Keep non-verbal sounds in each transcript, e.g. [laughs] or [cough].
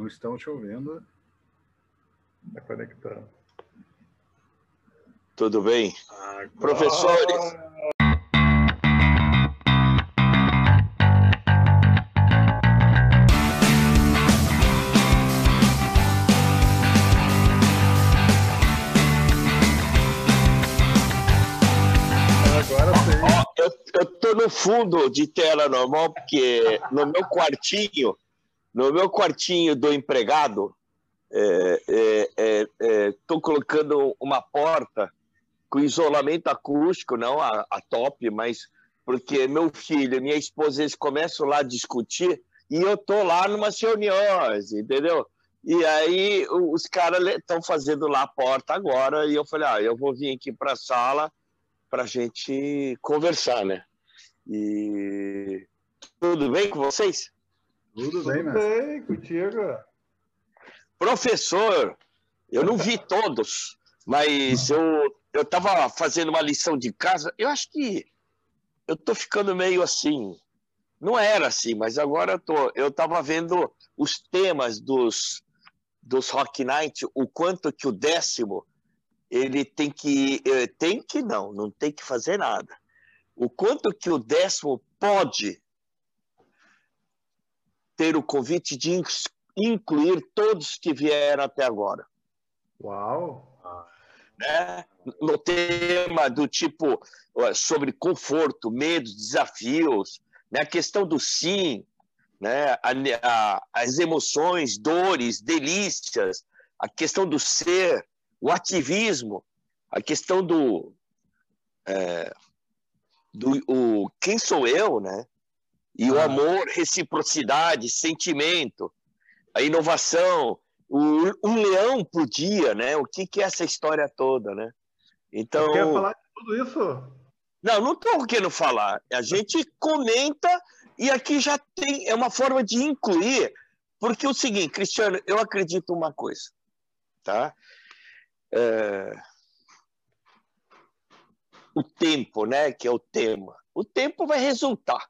Não estão te ouvindo. Está conectando. Tudo bem? Agora... Professores. Agora sim. Eu estou no fundo de tela normal, porque no meu quartinho, no meu quartinho do empregado, estou é, é, é, colocando uma porta com isolamento acústico, não a, a, top, mas porque meu filho e minha esposa eles começam lá a discutir e eu tô lá numa reuniões, entendeu? E aí os caras estão fazendo lá a porta agora e eu falei, ah, eu vou vir aqui para a sala para a gente conversar, né? E tudo bem com vocês? Tudo bem, Tudo bem contigo. Professor, eu não vi todos, mas eu eu estava fazendo uma lição de casa. Eu acho que eu estou ficando meio assim. Não era assim, mas agora eu tô. Eu estava vendo os temas dos dos Rock Night, o quanto que o décimo ele tem que eh, tem que não, não tem que fazer nada. O quanto que o décimo pode ter o convite de incluir todos que vieram até agora. Uau! Né? No tema do tipo sobre conforto, medos, desafios, né? a questão do sim, né? A, a, as emoções, dores, delícias, a questão do ser, o ativismo, a questão do, é, do o, quem sou eu, né? E ah. o amor, reciprocidade, sentimento, a inovação, o, um leão por dia, né? O que, que é essa história toda, né? Então. Você quer falar de tudo isso? Não, não estou querendo falar. A gente comenta e aqui já tem é uma forma de incluir, porque é o seguinte, Cristiano, eu acredito uma coisa, tá? É... O tempo, né? Que é o tema. O tempo vai resultar.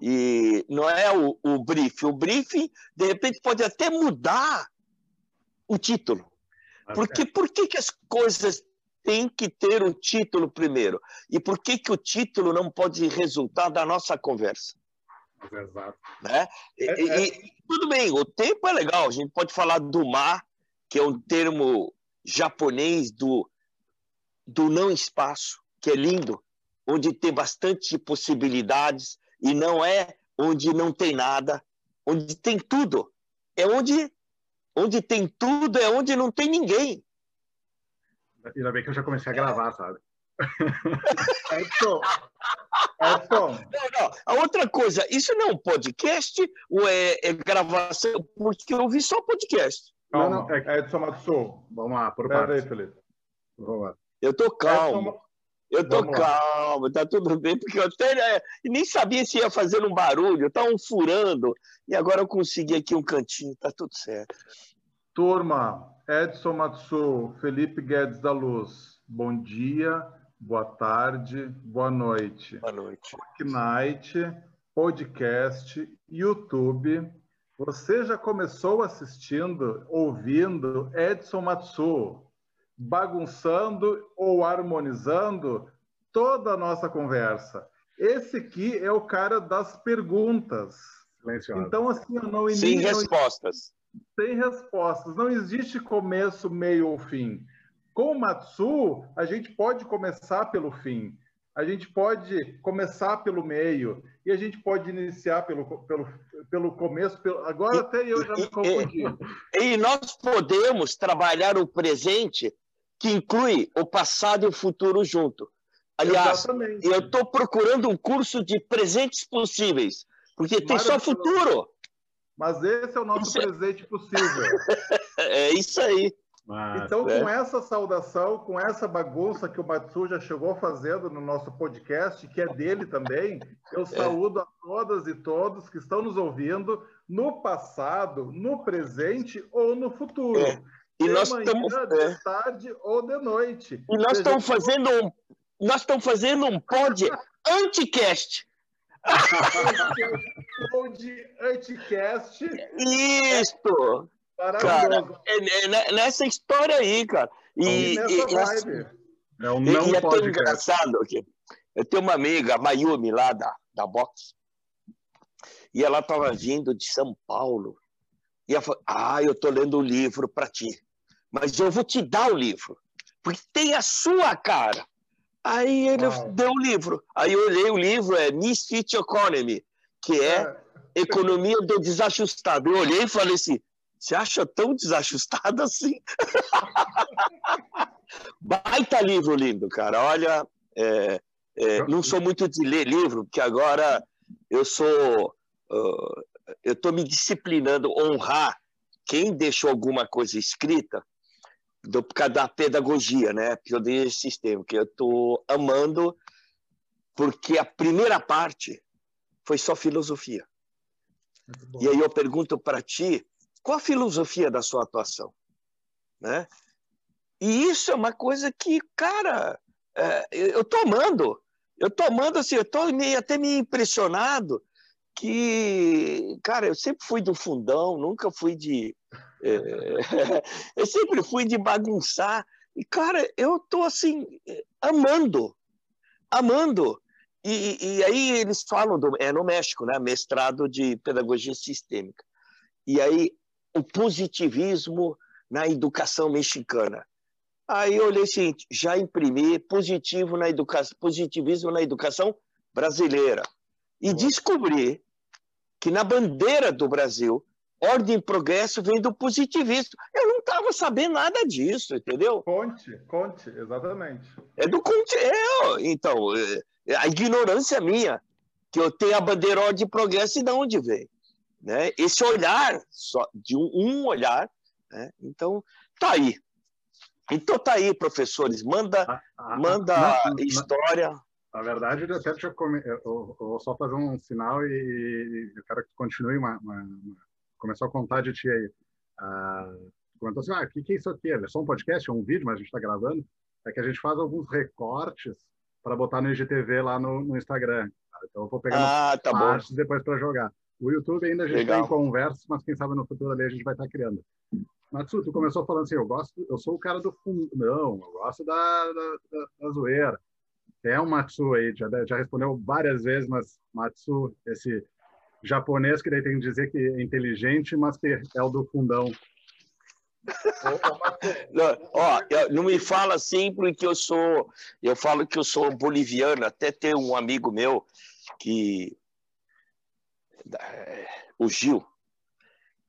E não é o, o briefing. O briefing, de repente, pode até mudar o título. Porque por que, que as coisas têm que ter o título primeiro? E por que, que o título não pode resultar da nossa conversa? Exato. Né? E, é, é... E, tudo bem, o tempo é legal, a gente pode falar do mar, que é um termo japonês do, do não espaço, que é lindo, onde tem bastante possibilidades e não é onde não tem nada, onde tem tudo. É onde Onde tem tudo é onde não tem ninguém. Ainda bem que eu já comecei a gravar, sabe? [laughs] Edson, Edson. Não, não. A outra coisa, isso não é um podcast ou é, é gravação? Porque eu vi só podcast. Calma, não, não. É Edson Matsu. Vamos lá, por partes. Aí, Felipe. Vamos lá. Eu tô calmo. Edson... Eu tô Vamos calmo, lá. tá tudo bem, porque eu até né, nem sabia se ia fazer um barulho, tá um furando, e agora eu consegui aqui um cantinho, tá tudo certo. Turma, Edson Matsu, Felipe Guedes da Luz, bom dia, boa tarde, boa noite. Boa noite. Night, podcast, YouTube. Você já começou assistindo, ouvindo Edson Matsu, bagunçando ou harmonizando toda a nossa conversa. Esse aqui é o cara das perguntas. Então, assim, eu não Sem respostas sem respostas. Não existe começo, meio ou fim. Com o Matsu, a gente pode começar pelo fim, a gente pode começar pelo meio e a gente pode iniciar pelo, pelo, pelo começo. Pelo... Agora até eu já me confundi. E, e nós podemos trabalhar o presente que inclui o passado e o futuro junto. Aliás, Exatamente. eu estou procurando um curso de presentes possíveis, porque tem só futuro. Mas esse é o nosso isso é- presente é... possível. [laughs] é isso aí. Mas, então, é. com essa saudação, com essa bagunça que o Matsu já chegou fazendo no nosso podcast, que é dele também, eu é. saúdo a todas e todos que estão nos ouvindo no passado, no presente ou no futuro. É. E de nós estamos de é. tarde ou de noite. E nós estamos fazendo um nós estamos fazendo um pod anticast. [laughs] Upload Anticast. Isso! Cara, é, é, nessa história aí, cara. E, e, e assim, é um não e é tão engraçado que eu tenho uma amiga, a Mayumi, lá da, da box, e ela estava vindo de São Paulo. E ela falou: Ah, eu estou lendo o um livro para ti, mas eu vou te dar o livro, porque tem a sua cara. Aí ele Uau. deu o livro. Aí eu olhei o livro, é Misfit Economy, que é, é. Economia do Desajustado. Eu olhei e falei assim: Você acha tão desajustado assim? [laughs] Baita livro lindo, cara. Olha, é, é, não sou muito de ler livro, porque agora eu sou. Uh, eu estou me disciplinando, honrar quem deixou alguma coisa escrita do, por causa da pedagogia, né? Porque eu dei esse sistema, que eu estou amando, porque a primeira parte foi só filosofia. E aí eu pergunto para ti, qual a filosofia da sua atuação? Né? E isso é uma coisa que, cara, é, eu estou amando. Eu estou amando, assim, eu estou até me impressionado que, cara, eu sempre fui do fundão, nunca fui de. É, [laughs] eu sempre fui de bagunçar. E, cara, eu estou, assim, amando. Amando. E, e, aí eles falam, do, é no México, né? Mestrado de Pedagogia Sistêmica. E aí o positivismo na educação mexicana. Aí eu olhei seguinte, já imprimi positivo na educação, positivismo na educação brasileira. E descobri que na bandeira do Brasil, ordem e progresso vem do positivismo. Eu não estava sabendo nada disso, entendeu? Conte, conte, exatamente. É do Conte. É, então, é, a ignorância minha, que eu tenho a bandeira ordem e progresso e de onde vem. Né? Esse olhar, só de um, olhar, né? então tá aí. Então tá aí, professores, manda, ah, ah, manda não, história. Na verdade, eu até eu, eu, vou só fazer um sinal e, eu quero que continue uma, uma, uma... começou a contar de ti aí. Ah, comentou assim, ah, o que, que é isso aqui? É só um podcast, é um vídeo, mas a gente está gravando. É que a gente faz alguns recortes para botar no IGTV lá no, no Instagram. Então eu vou pegar ah, tá partes depois para jogar. O YouTube ainda a gente Legal. tem conversas, mas quem sabe no futuro ali a gente vai estar tá criando. Matsu, tu começou falando assim, eu gosto, eu sou o cara do fundo. Não, eu gosto da, da, da, da zoeira. É um Matsu aí, já, já respondeu várias vezes, mas Matsu, esse japonês que daí tem que dizer que é inteligente, mas que é o do fundão. não, ó, não me fala assim porque eu sou, eu falo que eu sou boliviano. Até tem um amigo meu que, o Gil,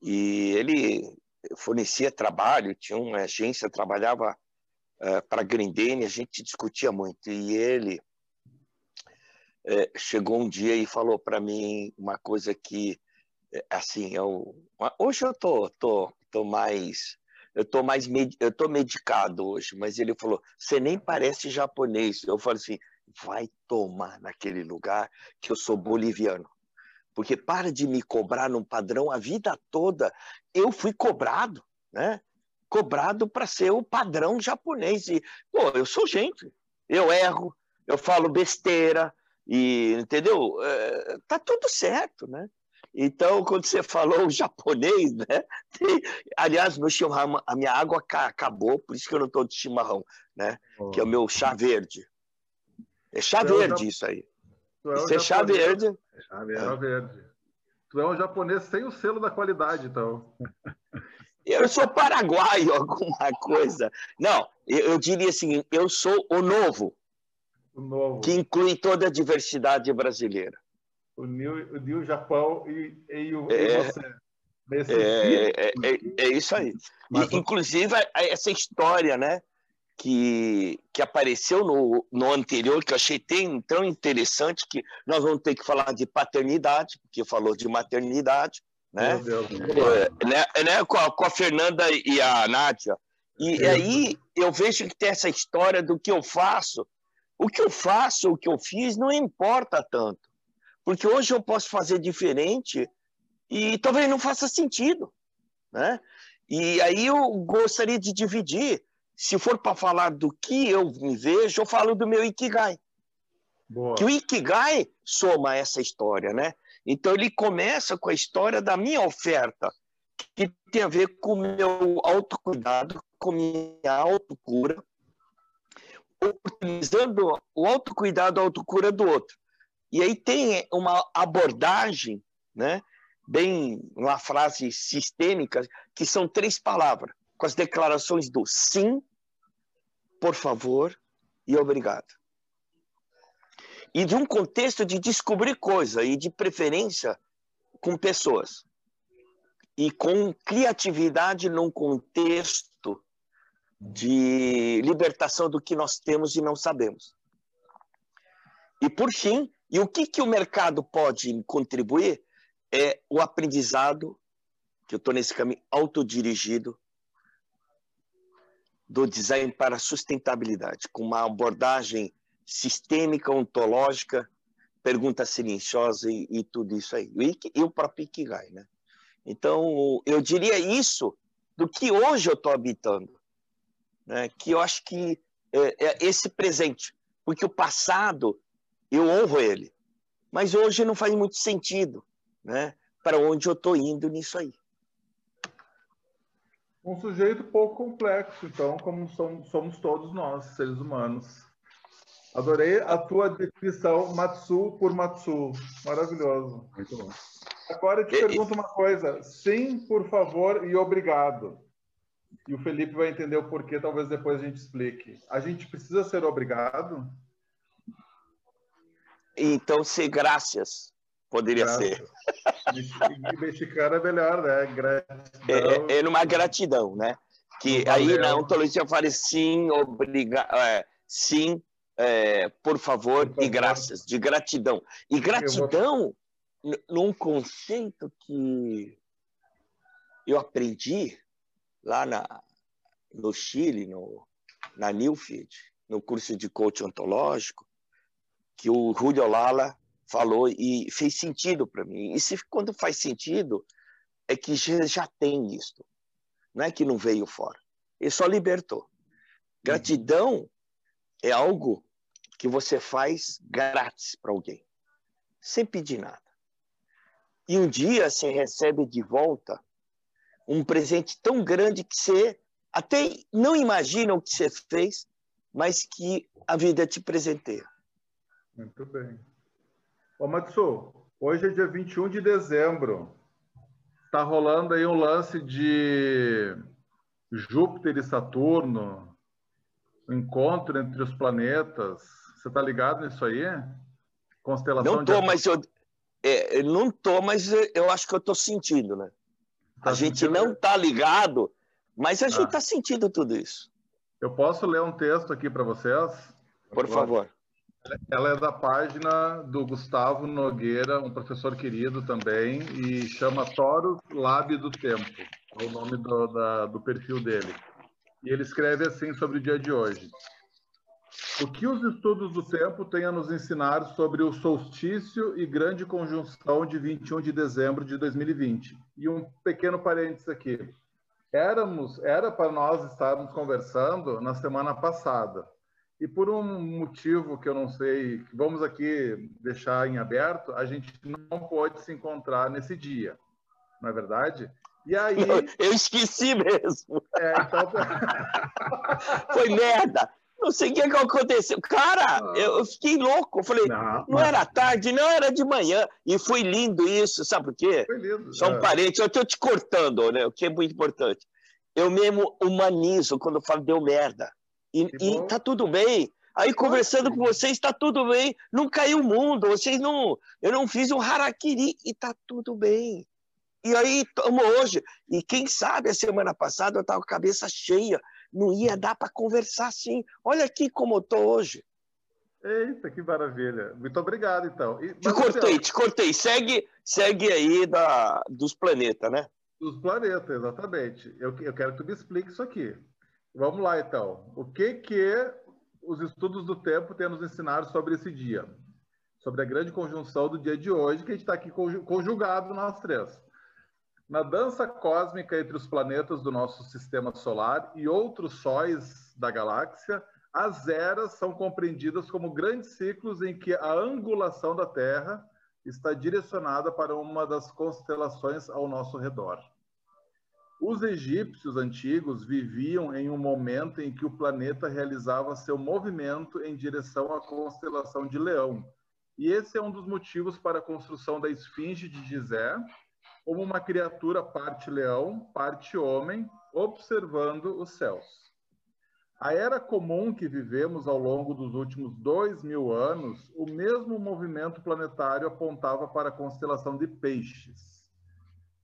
e ele fornecia trabalho, tinha uma agência, trabalhava uh, para Grindene, a gente discutia muito. E ele uh, chegou um dia e falou para mim uma coisa que, uh, assim, eu, hoje eu tô, tô, tô mais eu tô mais med... eu tô medicado hoje, mas ele falou: "Você nem parece japonês". Eu falei assim: "Vai tomar naquele lugar que eu sou boliviano". Porque para de me cobrar num padrão a vida toda. Eu fui cobrado, né? Cobrado para ser o padrão japonês. E, pô, eu sou gente. Eu erro, eu falo besteira, e entendeu? É, tá tudo certo, né? Então, quando você falou o japonês, né? [laughs] Tem, aliás, meu chimarrão, a minha água acabou, por isso que eu não estou de chimarrão, né? Oh. Que é o meu chá verde. É chá então, verde isso aí. Tu é, um chá verde. É chá verde. Tu é um japonês sem o selo da qualidade, então. [laughs] Eu sou paraguaio, [laughs] alguma coisa. Não, eu, eu diria assim, eu sou o novo, novo, que inclui toda a diversidade brasileira. O New, o Japão e, e, o, é, e você. É, é, é, é, isso aí. E, inclusive, essa história, né? que, que apareceu no, no anterior, que eu achei tão, tão interessante, que nós vamos ter que falar de paternidade, porque falou de maternidade, né? É, né, né com, a, com, a, Fernanda e a Nádia. E é. aí eu vejo que tem essa história do que eu faço. O que eu faço, o que eu fiz, não importa tanto. Porque hoje eu posso fazer diferente e talvez não faça sentido. Né? E aí eu gostaria de dividir se for para falar do que eu me vejo, eu falo do meu Ikigai. Boa. Que o Ikigai soma essa história, né? Então ele começa com a história da minha oferta, que tem a ver com o meu autocuidado, com minha autocura, utilizando o autocuidado, a autocura do outro. E aí tem uma abordagem, né, bem uma frase sistêmica, que são três palavras, com as declarações do sim, por favor e obrigado. E de um contexto de descobrir coisa e de preferência com pessoas. E com criatividade num contexto de libertação do que nós temos e não sabemos. E por fim, e o que, que o mercado pode contribuir é o aprendizado, que eu estou nesse caminho autodirigido, do design para sustentabilidade, com uma abordagem sistêmica, ontológica, pergunta silenciosa e, e tudo isso aí. E, e, o próprio Ikigai, né? Então, eu diria isso do que hoje eu estou habitando, né? que eu acho que é, é esse presente, porque o passado eu honro ele, mas hoje não faz muito sentido, né? Para onde eu estou indo nisso aí. Um sujeito pouco complexo, então, como somos todos nós, seres humanos. Adorei a tua definição, Matsu por Matsu. Maravilhoso. Muito bom. Agora eu te pergunto uma coisa. Sim, por favor e obrigado. E o Felipe vai entender o porquê, talvez depois a gente explique. A gente precisa ser obrigado? Então, ser graças poderia graças. ser. Mexicano é melhor, né? Gratidão. É, é, é numa gratidão, né? Que aí na ontologia fala sim, obrigado, é, sim, é, por, favor, por, favor, e graças, de gratidão. E gratidão, vou... num conceito que eu aprendi lá na, no Chile, no, na Newfield, no curso de coaching ontológico, que o Julio Lala falou e fez sentido para mim. E se quando faz sentido, é que já, já tem isso. Não é que não veio fora. Ele só libertou. Gratidão é algo que você faz grátis para alguém, sem pedir nada. E um dia você recebe de volta um presente tão grande que você até não imagina o que você fez, mas que a vida te presenteia. Muito bem. Ô, Matsu, hoje é dia 21 de dezembro. Está rolando aí um lance de Júpiter e Saturno, o encontro entre os planetas. Você tá ligado nisso aí? Constelação Não tô, de... mas eu é, não tô, mas eu acho que eu tô sentindo, né? Tá a gente não tá ligado, mas a ah. gente tá sentindo tudo isso. Eu posso ler um texto aqui para vocês? Por favor. Ela é da página do Gustavo Nogueira, um professor querido também, e chama Toros Lab do Tempo, é o nome do, da, do perfil dele. E ele escreve assim sobre o dia de hoje. O que os estudos do tempo têm a nos ensinar sobre o solstício e grande conjunção de 21 de dezembro de 2020? E um pequeno parênteses aqui. Éramos, era para nós estarmos conversando na semana passada. E por um motivo que eu não sei, vamos aqui deixar em aberto, a gente não pôde se encontrar nesse dia. Não é verdade? E aí. [laughs] Eu esqueci mesmo. É, então... [laughs] Foi merda. Não sei o que, que aconteceu. Cara, ah. eu fiquei louco. Eu falei, não, não era tarde, não era de manhã. E foi lindo isso, sabe por quê? Foi lindo. Só um é. parente, eu estou te cortando, né? O que é muito importante. Eu mesmo humanizo quando eu falo deu merda. E, e tá tudo bem. Aí conversando com vocês, está tudo bem. Não caiu o mundo, vocês não. Eu não fiz um harakiri e tá tudo bem. E aí, estamos hoje. E quem sabe a semana passada eu estava com a cabeça cheia não ia dar para conversar assim. Olha aqui como eu estou hoje. Eita, que maravilha. Muito obrigado, então. E, te cortei, então... te cortei. Segue, segue aí da, dos planetas, né? Dos planetas, exatamente. Eu, eu quero que tu me explique isso aqui. Vamos lá, então. O que que os estudos do tempo têm nos ensinar sobre esse dia? Sobre a grande conjunção do dia de hoje, que a gente está aqui conjugado nós três. Na dança cósmica entre os planetas do nosso sistema solar e outros sóis da galáxia, as eras são compreendidas como grandes ciclos em que a angulação da Terra está direcionada para uma das constelações ao nosso redor. Os egípcios antigos viviam em um momento em que o planeta realizava seu movimento em direção à constelação de Leão. E esse é um dos motivos para a construção da esfinge de Gizé, como uma criatura parte leão, parte homem, observando os céus. A era comum que vivemos ao longo dos últimos dois mil anos, o mesmo movimento planetário apontava para a constelação de Peixes.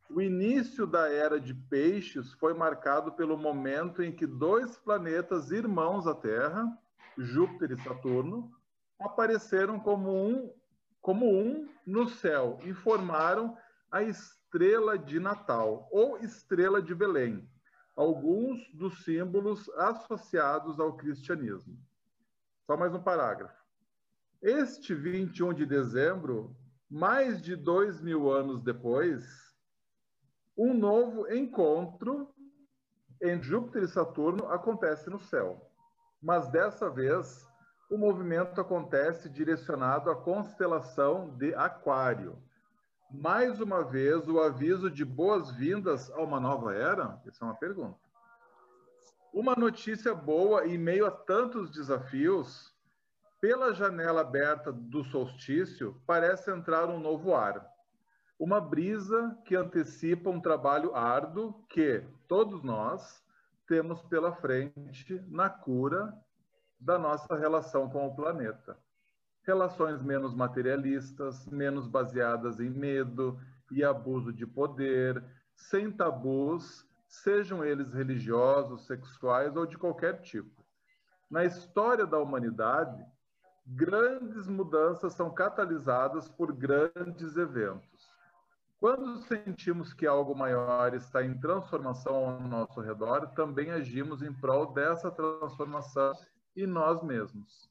O início da era de Peixes foi marcado pelo momento em que dois planetas irmãos à Terra, Júpiter e Saturno, apareceram como um, como um no céu e formaram a estrela de Natal ou estrela de Belém, alguns dos símbolos associados ao cristianismo. Só mais um parágrafo. Este 21 de dezembro, mais de dois mil anos depois, um novo encontro entre Júpiter e Saturno acontece no céu. Mas dessa vez, o movimento acontece direcionado à constelação de Aquário. Mais uma vez, o aviso de boas-vindas a uma nova era? Essa é uma pergunta. Uma notícia boa em meio a tantos desafios, pela janela aberta do solstício, parece entrar um novo ar uma brisa que antecipa um trabalho árduo que todos nós temos pela frente na cura da nossa relação com o planeta. Relações menos materialistas, menos baseadas em medo e abuso de poder, sem tabus, sejam eles religiosos, sexuais ou de qualquer tipo. Na história da humanidade, grandes mudanças são catalisadas por grandes eventos quando sentimos que algo maior está em transformação ao nosso redor, também agimos em prol dessa transformação em nós mesmos.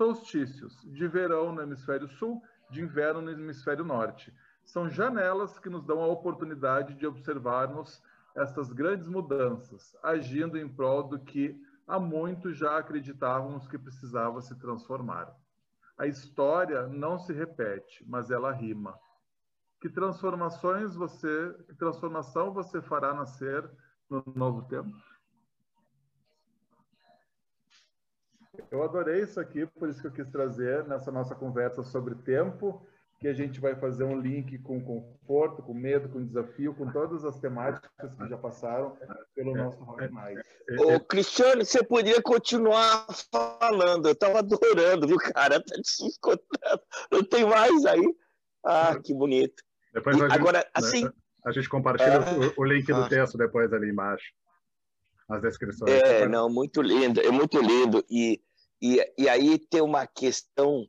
Solstícios de verão no hemisfério sul, de inverno no hemisfério norte. São janelas que nos dão a oportunidade de observarmos essas grandes mudanças, agindo em prol do que há muito já acreditávamos que precisava se transformar. A história não se repete, mas ela rima. Que transformações você, que transformação você fará nascer no novo tempo? Eu adorei isso aqui, por isso que eu quis trazer nessa nossa conversa sobre tempo, que a gente vai fazer um link com conforto, com medo, com desafio, com todas as temáticas que já passaram pelo nosso Rock Night. Ô, Cristiano, você podia continuar falando, eu estava adorando, viu, cara? Tá te escutando. Não tem mais aí? Ah, que bonito. Depois e, a agora, gente, assim. Né, a gente compartilha é, o, o, link do ah, texto depois ali embaixo. As descrições. É, não, muito lindo, é muito lindo. E, e, e aí tem uma questão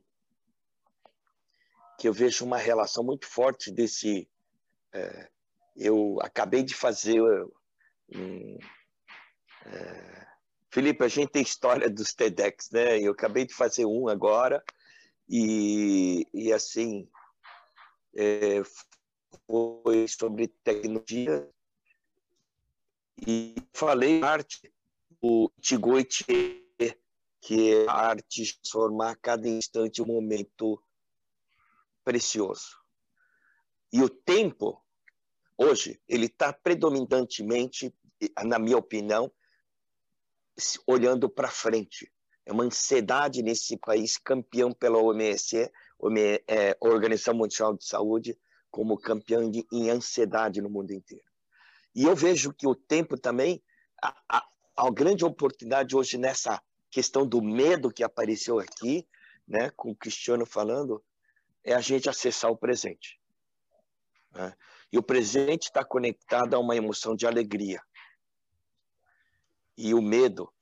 que eu vejo uma relação muito forte desse. É, eu acabei de fazer um, é, Felipe, a gente tem história dos TEDx, né? Eu acabei de fazer um agora e, e assim é, foi sobre tecnologia e falei arte o Tigoite que a arte transformar cada instante um momento precioso. E o tempo, hoje, ele está predominantemente, na minha opinião, olhando para frente. É uma ansiedade nesse país, campeão pela OMS, é, Organização Mundial de Saúde, como campeão de, em ansiedade no mundo inteiro. E eu vejo que o tempo também, a, a, a grande oportunidade hoje nessa questão do medo que apareceu aqui, né, com o Cristiano falando, é a gente acessar o presente. Né? E o presente está conectado a uma emoção de alegria. E o medo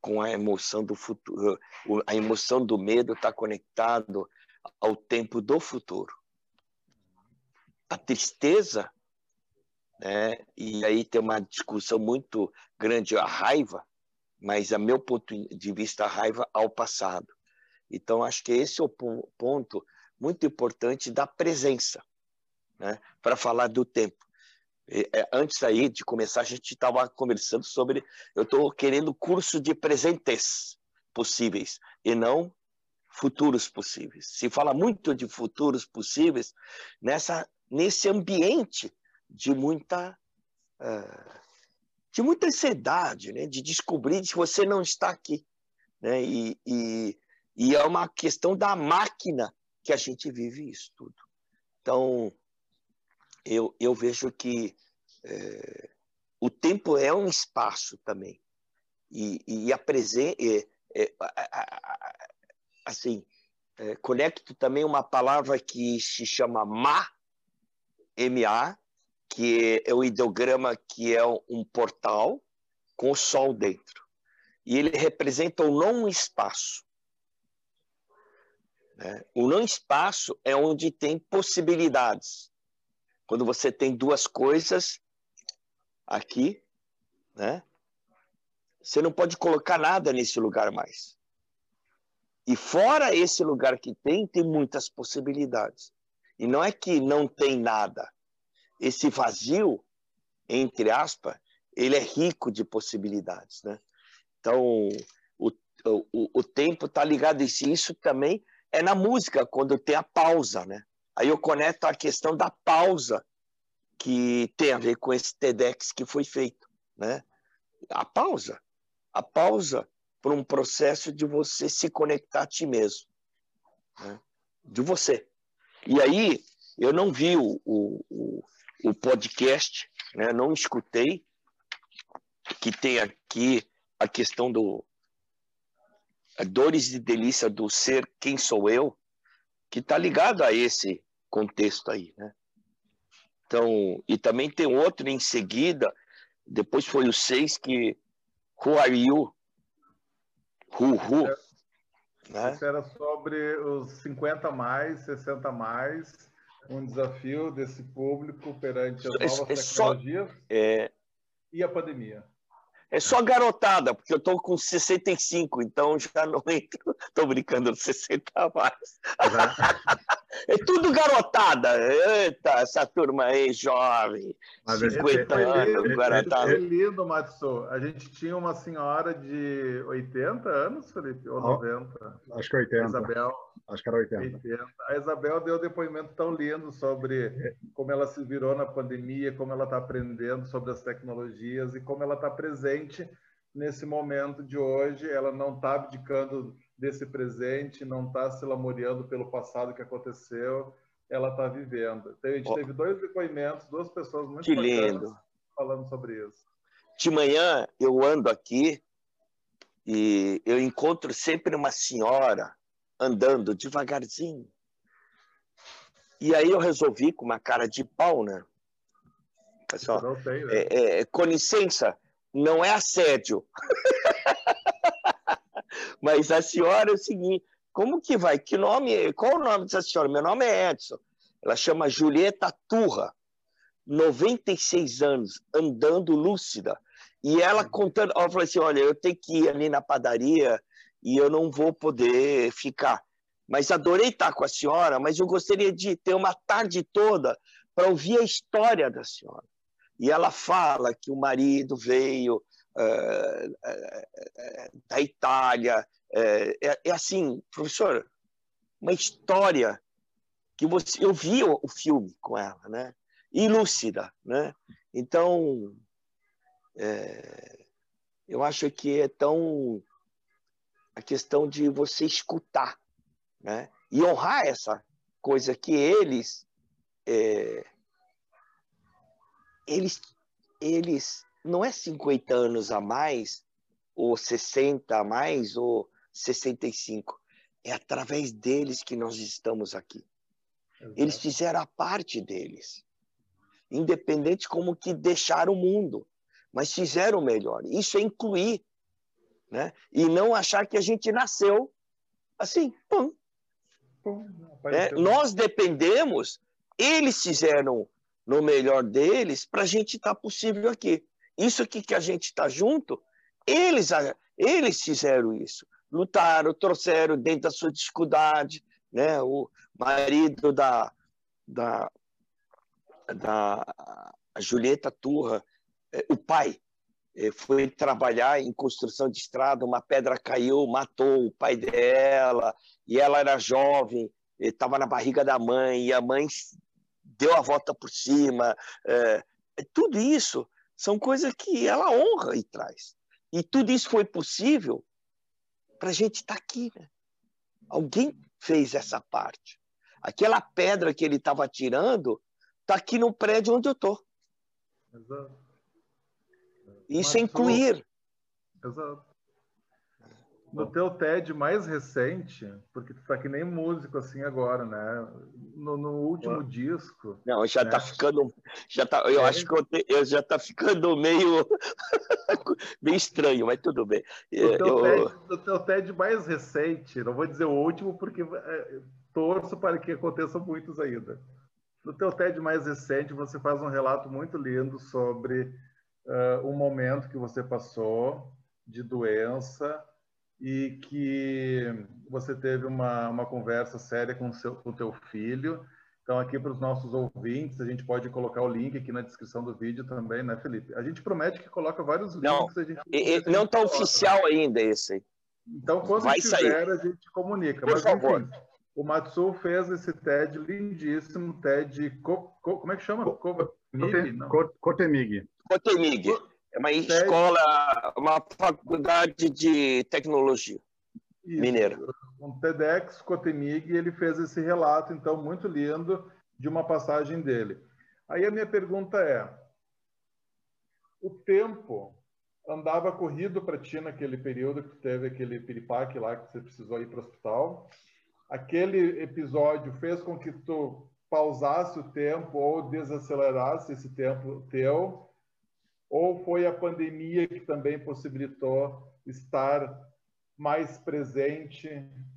com a emoção do futuro, a emoção do medo está conectado ao tempo do futuro a tristeza, né? e aí tem uma discussão muito grande, a raiva, mas a meu ponto de vista, a raiva ao passado. Então, acho que esse é o ponto muito importante da presença, né? para falar do tempo. É, antes aí de começar, a gente estava conversando sobre. Eu estou querendo curso de presentes possíveis e não futuros possíveis. Se fala muito de futuros possíveis nessa nesse ambiente de muita uh, de muita ansiedade, né? de descobrir que você não está aqui. Né? E, e, e é uma questão da máquina que a gente vive isso tudo. Então, eu, eu vejo que é, o tempo é um espaço também. E, e a presença. É, é, assim, é, conecto também uma palavra que se chama MA, MA, que é o ideograma que é um portal com o sol dentro. E ele representa o não espaço. Né? O não espaço é onde tem possibilidades. Quando você tem duas coisas aqui, né? Você não pode colocar nada nesse lugar mais. E fora esse lugar que tem, tem muitas possibilidades. E não é que não tem nada. Esse vazio, entre aspas, ele é rico de possibilidades, né? Então, o, o, o tempo está ligado a isso. Isso também é na música, quando tem a pausa, né? Aí eu conecto a questão da pausa, que tem a ver com esse TEDx que foi feito, né? A pausa. A pausa por um processo de você se conectar a ti mesmo, né? de você. E aí, eu não vi o, o podcast, né? não escutei, que tem aqui a questão do dores e delícia do ser quem sou eu, que está ligado a esse contexto aí, né? Então, e também tem outro em seguida, depois foi o seis que Who are you? Who, who? Né? Isso era sobre os 50 mais, 60 mais, um desafio desse público perante as novas é, é tecnologias só, é, e a pandemia. É só garotada, porque eu tô com 65, então já não [laughs] entro. Tô brincando, 60 mais. É tudo garotada. Eita, essa turma aí, jovem. Mas 50 é, anos, garotada. É lindo, Matsu. A gente tinha uma senhora de 80 anos, Felipe, ou 90? Acho que 80. Isabel. Acho que era 80. 80. A Isabel deu um depoimento tão lindo sobre como ela se virou na pandemia, como ela está aprendendo sobre as tecnologias e como ela está presente nesse momento de hoje. Ela não está abdicando desse presente, não está se lamuriando pelo passado que aconteceu, ela está vivendo. Então, a gente oh. teve dois depoimentos, duas pessoas muito que lindo. falando sobre isso. De manhã eu ando aqui e eu encontro sempre uma senhora andando devagarzinho. E aí eu resolvi, com uma cara de pau, né? Pessoal, né? É, é, com licença, não é assédio. [laughs] Mas a senhora é o seguinte, como que vai? Que nome? Qual o nome dessa senhora? Meu nome é Edson. Ela chama Julieta Turra, 96 anos, andando lúcida. E ela uhum. contando, ela falou assim: olha, eu tenho que ir ali na padaria e eu não vou poder ficar. Mas adorei estar com a senhora, mas eu gostaria de ter uma tarde toda para ouvir a história da senhora. E ela fala que o marido veio da Itália. Uh, é, é, assim, professor, uma história que você, eu vi o, o filme com ela, né? E lúcida, né? Então, é, eu acho que é tão a questão de você escutar, né? E honrar essa coisa que eles é, eles eles não é 50 anos a mais ou 60 a mais ou 65 é através deles que nós estamos aqui eles fizeram a parte deles independente como que deixaram o mundo mas fizeram o melhor isso é incluir né? E não achar que a gente nasceu assim, pum. é, nós dependemos, eles fizeram no melhor deles para a gente estar tá possível aqui. Isso aqui que a gente está junto, eles, eles fizeram isso. Lutaram, trouxeram dentro da sua dificuldade, né? O marido da, da, da Julieta Turra, é, o pai, eh, foi trabalhar em construção de estrada, uma pedra caiu, matou o pai dela, e ela era jovem, estava na barriga da mãe, e a mãe deu a volta por cima. É, tudo isso são coisas que ela honra e traz. E tudo isso foi possível para a gente estar tá aqui. Né? Alguém fez essa parte. Aquela pedra que ele estava tirando está aqui no prédio onde eu estou. Isso é incluir. Exato. No teu TED mais recente, porque tu tá que nem músico assim agora, né? No, no último disco. Não, já né? tá ficando. Já tá, eu é. acho que eu, te, eu, já tá ficando meio, [laughs] meio estranho, mas tudo bem. No teu, eu... TED, no teu TED mais recente, não vou dizer o último, porque é, torço para que aconteçam muitos ainda. No teu TED mais recente, você faz um relato muito lindo sobre uh, um momento que você passou de doença e que você teve uma, uma conversa séria com o seu, com teu filho. Então, aqui para os nossos ouvintes, a gente pode colocar o link aqui na descrição do vídeo também, né, Felipe? A gente promete que coloca vários não, links. A gente, não está oficial ainda esse aí. Então, quando Vai tiver, sair. a gente comunica. Por Mas, favor. Enfim, o Matsu fez esse TED lindíssimo, TED... Co, co, como é que chama? Cotemig? Cotemig. Cotemig. É uma escola, uma faculdade de tecnologia Isso. mineira. Um TEDx Cotemig, ele fez esse relato, então, muito lindo, de uma passagem dele. Aí a minha pergunta é: o tempo andava corrido para ti naquele período que teve aquele piripaque lá que você precisou ir para o hospital? Aquele episódio fez com que tu pausasse o tempo ou desacelerasse esse tempo teu? Ou foi a pandemia que também possibilitou estar mais presente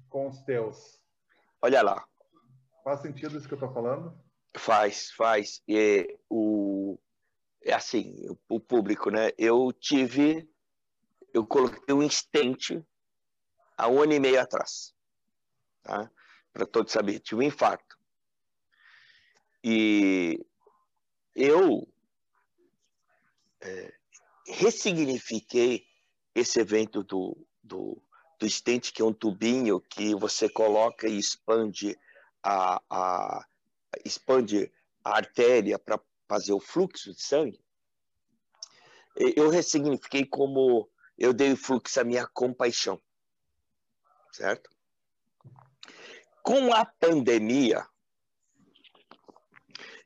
com os teus? Olha lá. Faz sentido isso que eu estou falando? Faz, faz. E o é assim, o público, né? Eu tive, eu coloquei um estente há um ano e meio atrás, tá? Para todos saberem, tive um infarto. E eu é, ressignifiquei esse evento do, do, do stent, que é um tubinho que você coloca e expande a, a, expande a artéria para fazer o fluxo de sangue. Eu ressignifiquei como eu dei fluxo à minha compaixão, certo? Com a pandemia,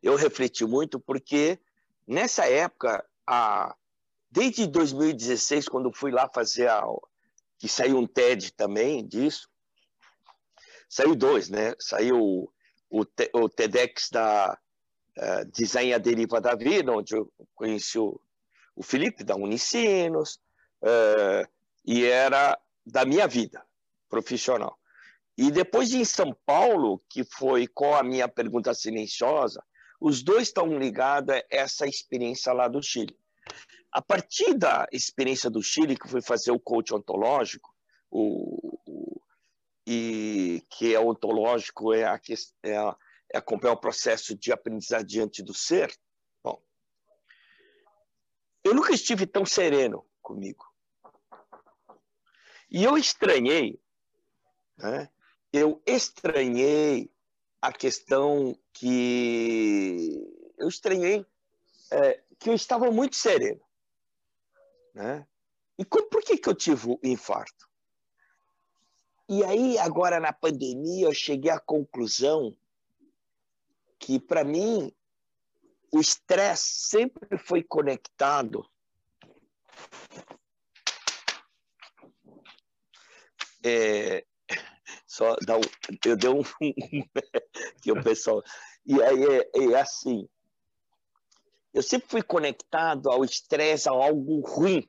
eu refleti muito porque nessa época a, desde 2016, quando fui lá fazer a. que saiu um TED também disso, saiu dois, né? Saiu o, o, TEDx da uh, Design a Deriva da Vida, onde eu conheci o, o Felipe da Unicinos, uh, e era da minha vida profissional. E depois em São Paulo, que foi com a minha pergunta silenciosa, os dois estão ligados a essa experiência lá do Chile. A partir da experiência do Chile, que foi fazer o coach ontológico, o, o e que é ontológico, é, a, é, a, é acompanhar o processo de aprendizagem diante do ser. Bom, eu nunca estive tão sereno comigo. E eu estranhei, né? eu estranhei a questão que eu estranhei é, que eu estava muito sereno. Né? E como, por que, que eu tive o infarto? E aí, agora na pandemia, eu cheguei à conclusão que, para mim, o estresse sempre foi conectado é, só dá um, eu dei um [laughs] que o pessoal. E aí é, é, assim eu sempre fui conectado ao estresse a algo ruim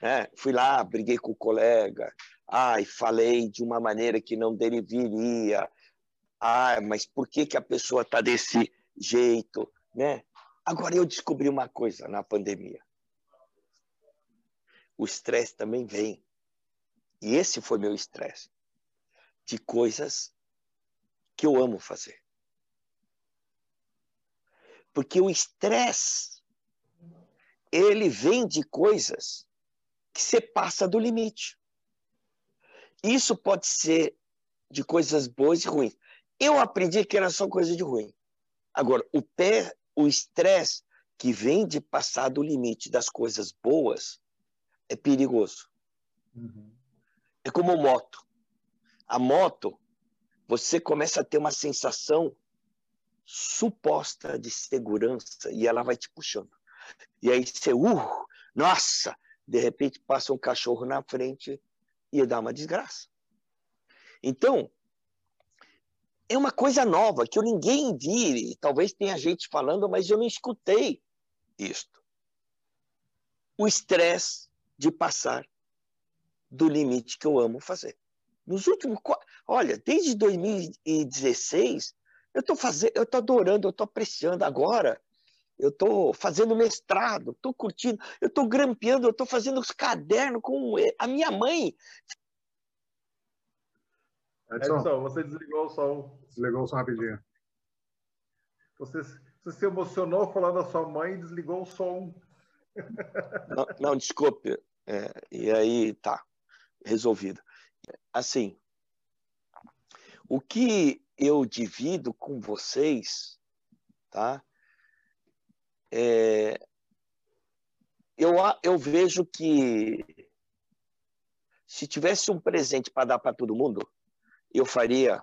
né? fui lá briguei com o colega ai falei de uma maneira que não deveria ah mas por que que a pessoa está desse jeito né? Agora eu descobri uma coisa na pandemia. O estresse também vem e esse foi meu estresse. De coisas que eu amo fazer. Porque o estresse, ele vem de coisas que você passa do limite. Isso pode ser de coisas boas e ruins. Eu aprendi que era só coisa de ruim. Agora, o pé, o estresse que vem de passar do limite das coisas boas é perigoso. Uhum. É como moto. A moto, você começa a ter uma sensação suposta de segurança e ela vai te puxando. E aí você, uh, nossa, de repente passa um cachorro na frente e dá uma desgraça. Então, é uma coisa nova que eu ninguém vi, talvez tenha gente falando, mas eu não escutei isto. O estresse de passar do limite que eu amo fazer. Nos últimos, olha, desde 2016, eu estou fazendo, eu estou adorando, eu estou apreciando agora. Eu estou fazendo mestrado, estou curtindo, eu estou grampeando, eu estou fazendo os cadernos com a minha mãe. Edson, Edson, você desligou o som. Desligou o som rapidinho. Você, você se emocionou falando da sua mãe e desligou o som. Não, não desculpe. É, e aí tá resolvido. Assim, o que eu divido com vocês, tá? É, eu, eu vejo que se tivesse um presente para dar para todo mundo, eu faria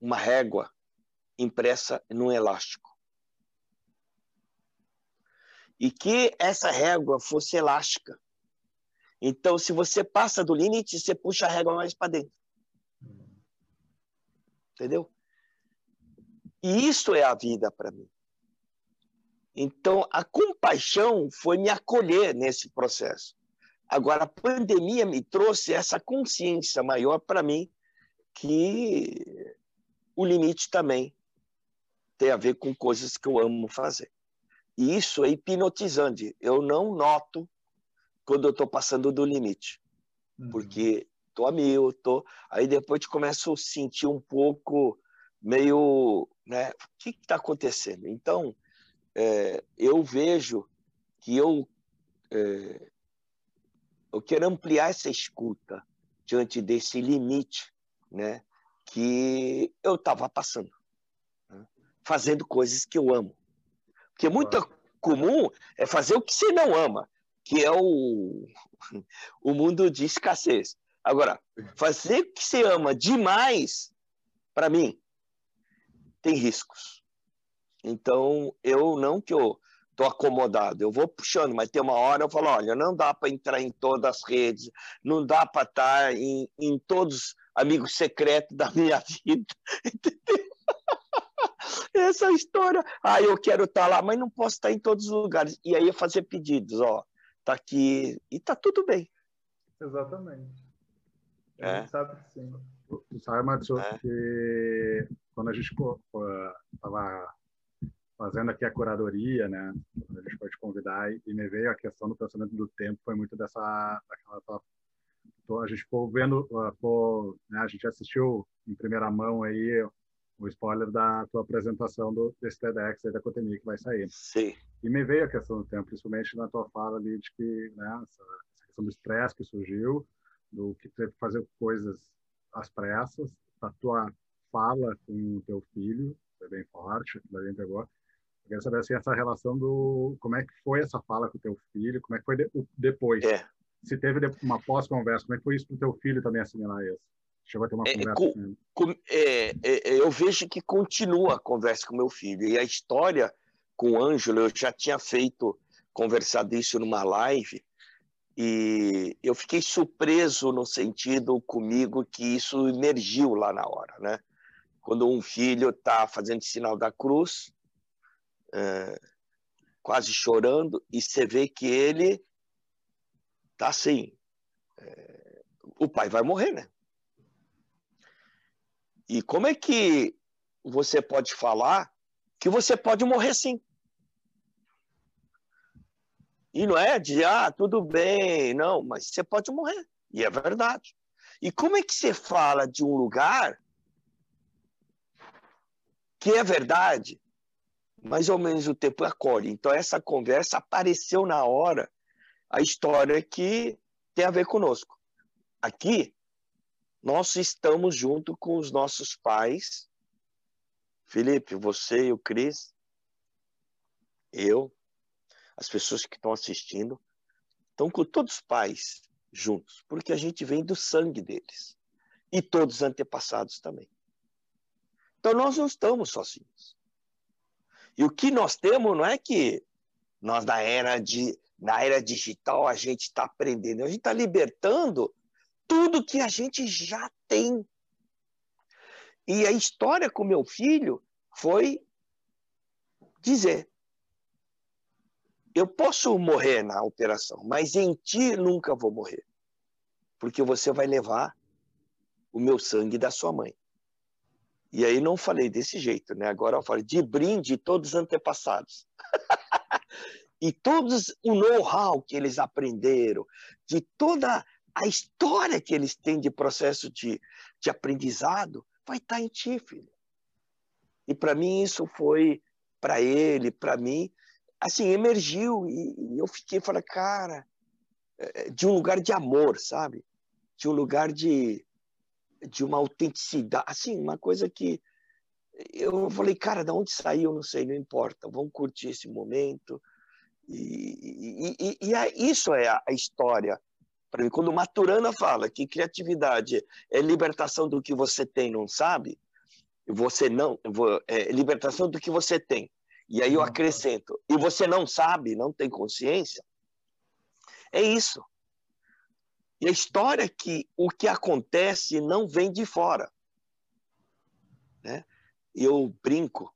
uma régua impressa num elástico. E que essa régua fosse elástica. Então, se você passa do limite, você puxa a régua mais para dentro. Entendeu? E isso é a vida para mim. Então, a compaixão foi me acolher nesse processo. Agora, a pandemia me trouxe essa consciência maior para mim que o limite também tem a ver com coisas que eu amo fazer. E isso é hipnotizante. Eu não noto quando eu estou passando do limite, uhum. porque tô a mil, tô. Aí depois te começo a sentir um pouco meio, né? O que está acontecendo? Então, é, eu vejo que eu é, eu quero ampliar essa escuta diante desse limite, né, que eu estava passando, né, fazendo coisas que eu amo. Porque muito comum é fazer o que você não ama, que é o, [laughs] o mundo de escassez. Agora, fazer o que você ama demais, para mim, tem riscos. Então, eu não que eu estou acomodado. Eu vou puxando, mas tem uma hora eu falo, olha, não dá para entrar em todas as redes, não dá para estar tá em, em todos os amigos secretos da minha [laughs] vida, entendeu? [laughs] Essa história. Ah, eu quero estar tá lá, mas não posso estar tá em todos os lugares. E aí eu fazer pedidos, ó, tá aqui e tá tudo bem. Exatamente. A é. gente sabe que sim. Tu sabe, Matsu, é. que quando a gente estava fazendo aqui a curadoria, né? A gente pode convidar e me veio a questão do pensamento do tempo, foi muito dessa daquela a gente ficou vendo, ficou, né, a gente assistiu em primeira mão aí o spoiler da tua apresentação do desse TEDx aí da Cotemi que vai sair. Sim. E me veio a questão do tempo, principalmente na tua fala ali de que, né, essa, essa questão do estresse que surgiu, do que teve que fazer coisas às pressas, a tua fala com o teu filho, foi bem forte, ali pegou. Eu quero saber assim, essa relação do como é que foi essa fala com o teu filho, como é que foi de, depois. É. Se teve uma pós-conversa, como é que foi isso para o teu filho também assimilar isso? Chegou a ter uma é, conversa com, com, com é, é, é, Eu vejo que continua a conversa com meu filho. E a história com o Ângelo, eu já tinha feito, conversado isso numa live, e eu fiquei surpreso no sentido comigo que isso emergiu lá na hora, né? Quando um filho está fazendo sinal da cruz, é, quase chorando, e você vê que ele tá assim. É, o pai vai morrer, né? E como é que você pode falar que você pode morrer sim? E não é de, ah, tudo bem, não, mas você pode morrer. E é verdade. E como é que você fala de um lugar que é verdade mais ou menos o tempo acolhe. Então, essa conversa apareceu na hora, a história que tem a ver conosco. Aqui, nós estamos junto com os nossos pais, Felipe, você e o Cris, eu, as pessoas que estão assistindo, estão com todos os pais juntos, porque a gente vem do sangue deles. E todos os antepassados também. Então nós não estamos sozinhos. E o que nós temos não é que nós na era de na era digital a gente está aprendendo, a gente está libertando tudo que a gente já tem. E a história com meu filho foi dizer: eu posso morrer na operação, mas em ti nunca vou morrer, porque você vai levar o meu sangue da sua mãe. E aí não falei desse jeito, né? Agora eu falo de brinde todos os antepassados. [laughs] e todos o know-how que eles aprenderam, de toda a história que eles têm de processo de, de aprendizado, vai estar em ti, filho. E para mim isso foi, para ele, para mim, assim, emergiu. E, e eu fiquei, falei, cara, é, de um lugar de amor, sabe? De um lugar de, de uma autenticidade, assim, uma coisa que eu falei, cara, de onde saiu, não sei, não importa, vamos curtir esse momento. E, e, e, e é, isso é a, a história. Para mim, quando Maturana fala que criatividade é libertação do que você tem, não sabe, você não, é libertação do que você tem. E aí eu acrescento, e você não sabe, não tem consciência, é isso. E a história é que o que acontece não vem de fora. Né? Eu brinco,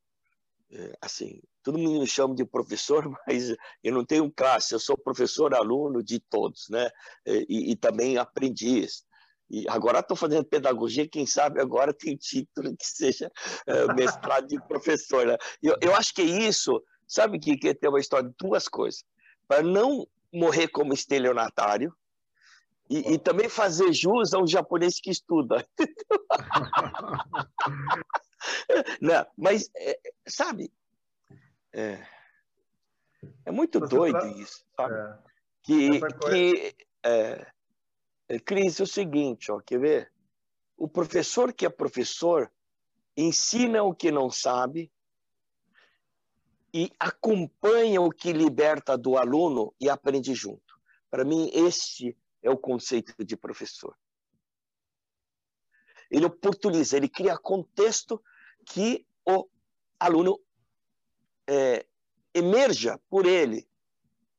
é, assim, todo mundo me chama de professor, [laughs] mas eu não tenho classe, eu sou professor aluno de todos, né? E, e também aprendiz. E agora estou fazendo pedagogia, quem sabe agora tem título que seja é, [laughs] mestrado de professor. Né? Eu, eu acho que isso, sabe que, que tem uma história de duas coisas. Para não morrer como estelionatário, e, e, também fazer jus ao japonês que estuda. [laughs] Não, mas, é, sabe, é, é muito Você doido tá... isso, sabe? É. Que, que é, é, Cris, é o seguinte, ó, quer ver? O professor que é professor ensina o que não sabe e acompanha o que liberta do aluno e aprende junto. Para mim, esse é o conceito de professor. Ele oportuniza, ele cria contexto que o aluno é, emerja por ele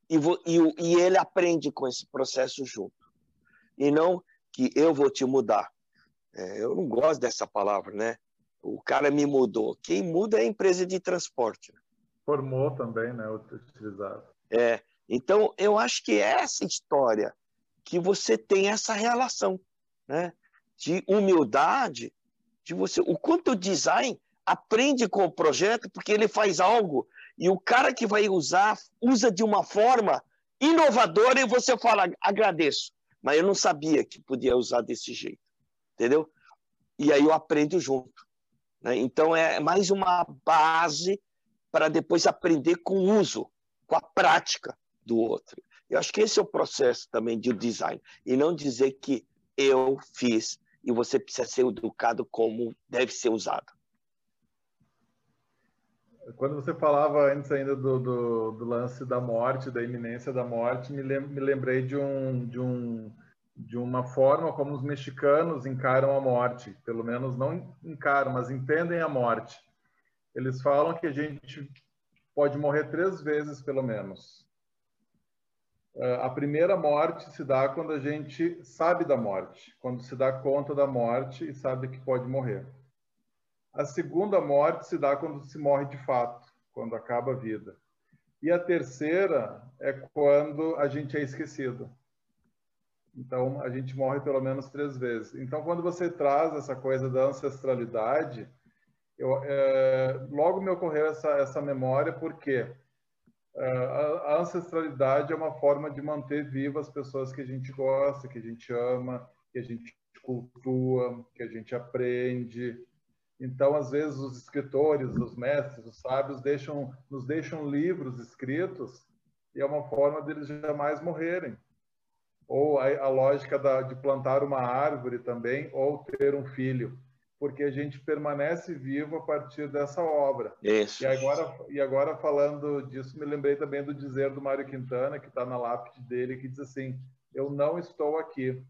e, e, e ele aprende com esse processo junto. E não que eu vou te mudar. É, eu não gosto dessa palavra, né? O cara me mudou. Quem muda é a empresa de transporte. Formou também, né? Utilizado. É. Então, eu acho que é essa história que você tem essa relação, né? De humildade, de você, o quanto o design aprende com o projeto, porque ele faz algo e o cara que vai usar usa de uma forma inovadora e você fala agradeço, mas eu não sabia que podia usar desse jeito, entendeu? E aí eu aprendo junto. Né? Então é mais uma base para depois aprender com o uso, com a prática do outro. Eu acho que esse é o processo também de design. E não dizer que eu fiz e você precisa ser educado como deve ser usado. Quando você falava antes ainda do, do, do lance da morte, da iminência da morte, me, lem me lembrei de, um, de, um, de uma forma como os mexicanos encaram a morte. Pelo menos não encaram, mas entendem a morte. Eles falam que a gente pode morrer três vezes, pelo menos. Eh, a primeira morte se dá quando a gente sabe da morte, quando se dá conta da morte e sabe que pode morrer. A segunda morte se dá quando se morre de fato, quando acaba a vida. E a terceira é quando a gente é esquecido. Então, a gente morre pelo menos três vezes. Então, quando você traz essa coisa da ancestralidade, eu, é, logo me ocorreu essa, essa memória, porque a ancestralidade é uma forma de manter vivas as pessoas que a gente gosta, que a gente ama, que a gente cultua, que a gente aprende. Então, às vezes, os escritores, os mestres, os sábios deixam, nos deixam livros escritos e é uma forma deles jamais morrerem. Ou a, a lógica da, de plantar uma árvore também, ou ter um filho, porque a gente permanece vivo a partir dessa obra. Isso. E agora, e agora falando disso, me lembrei também do dizer do Mário Quintana, que está na lápide dele, que diz assim: Eu não estou aqui,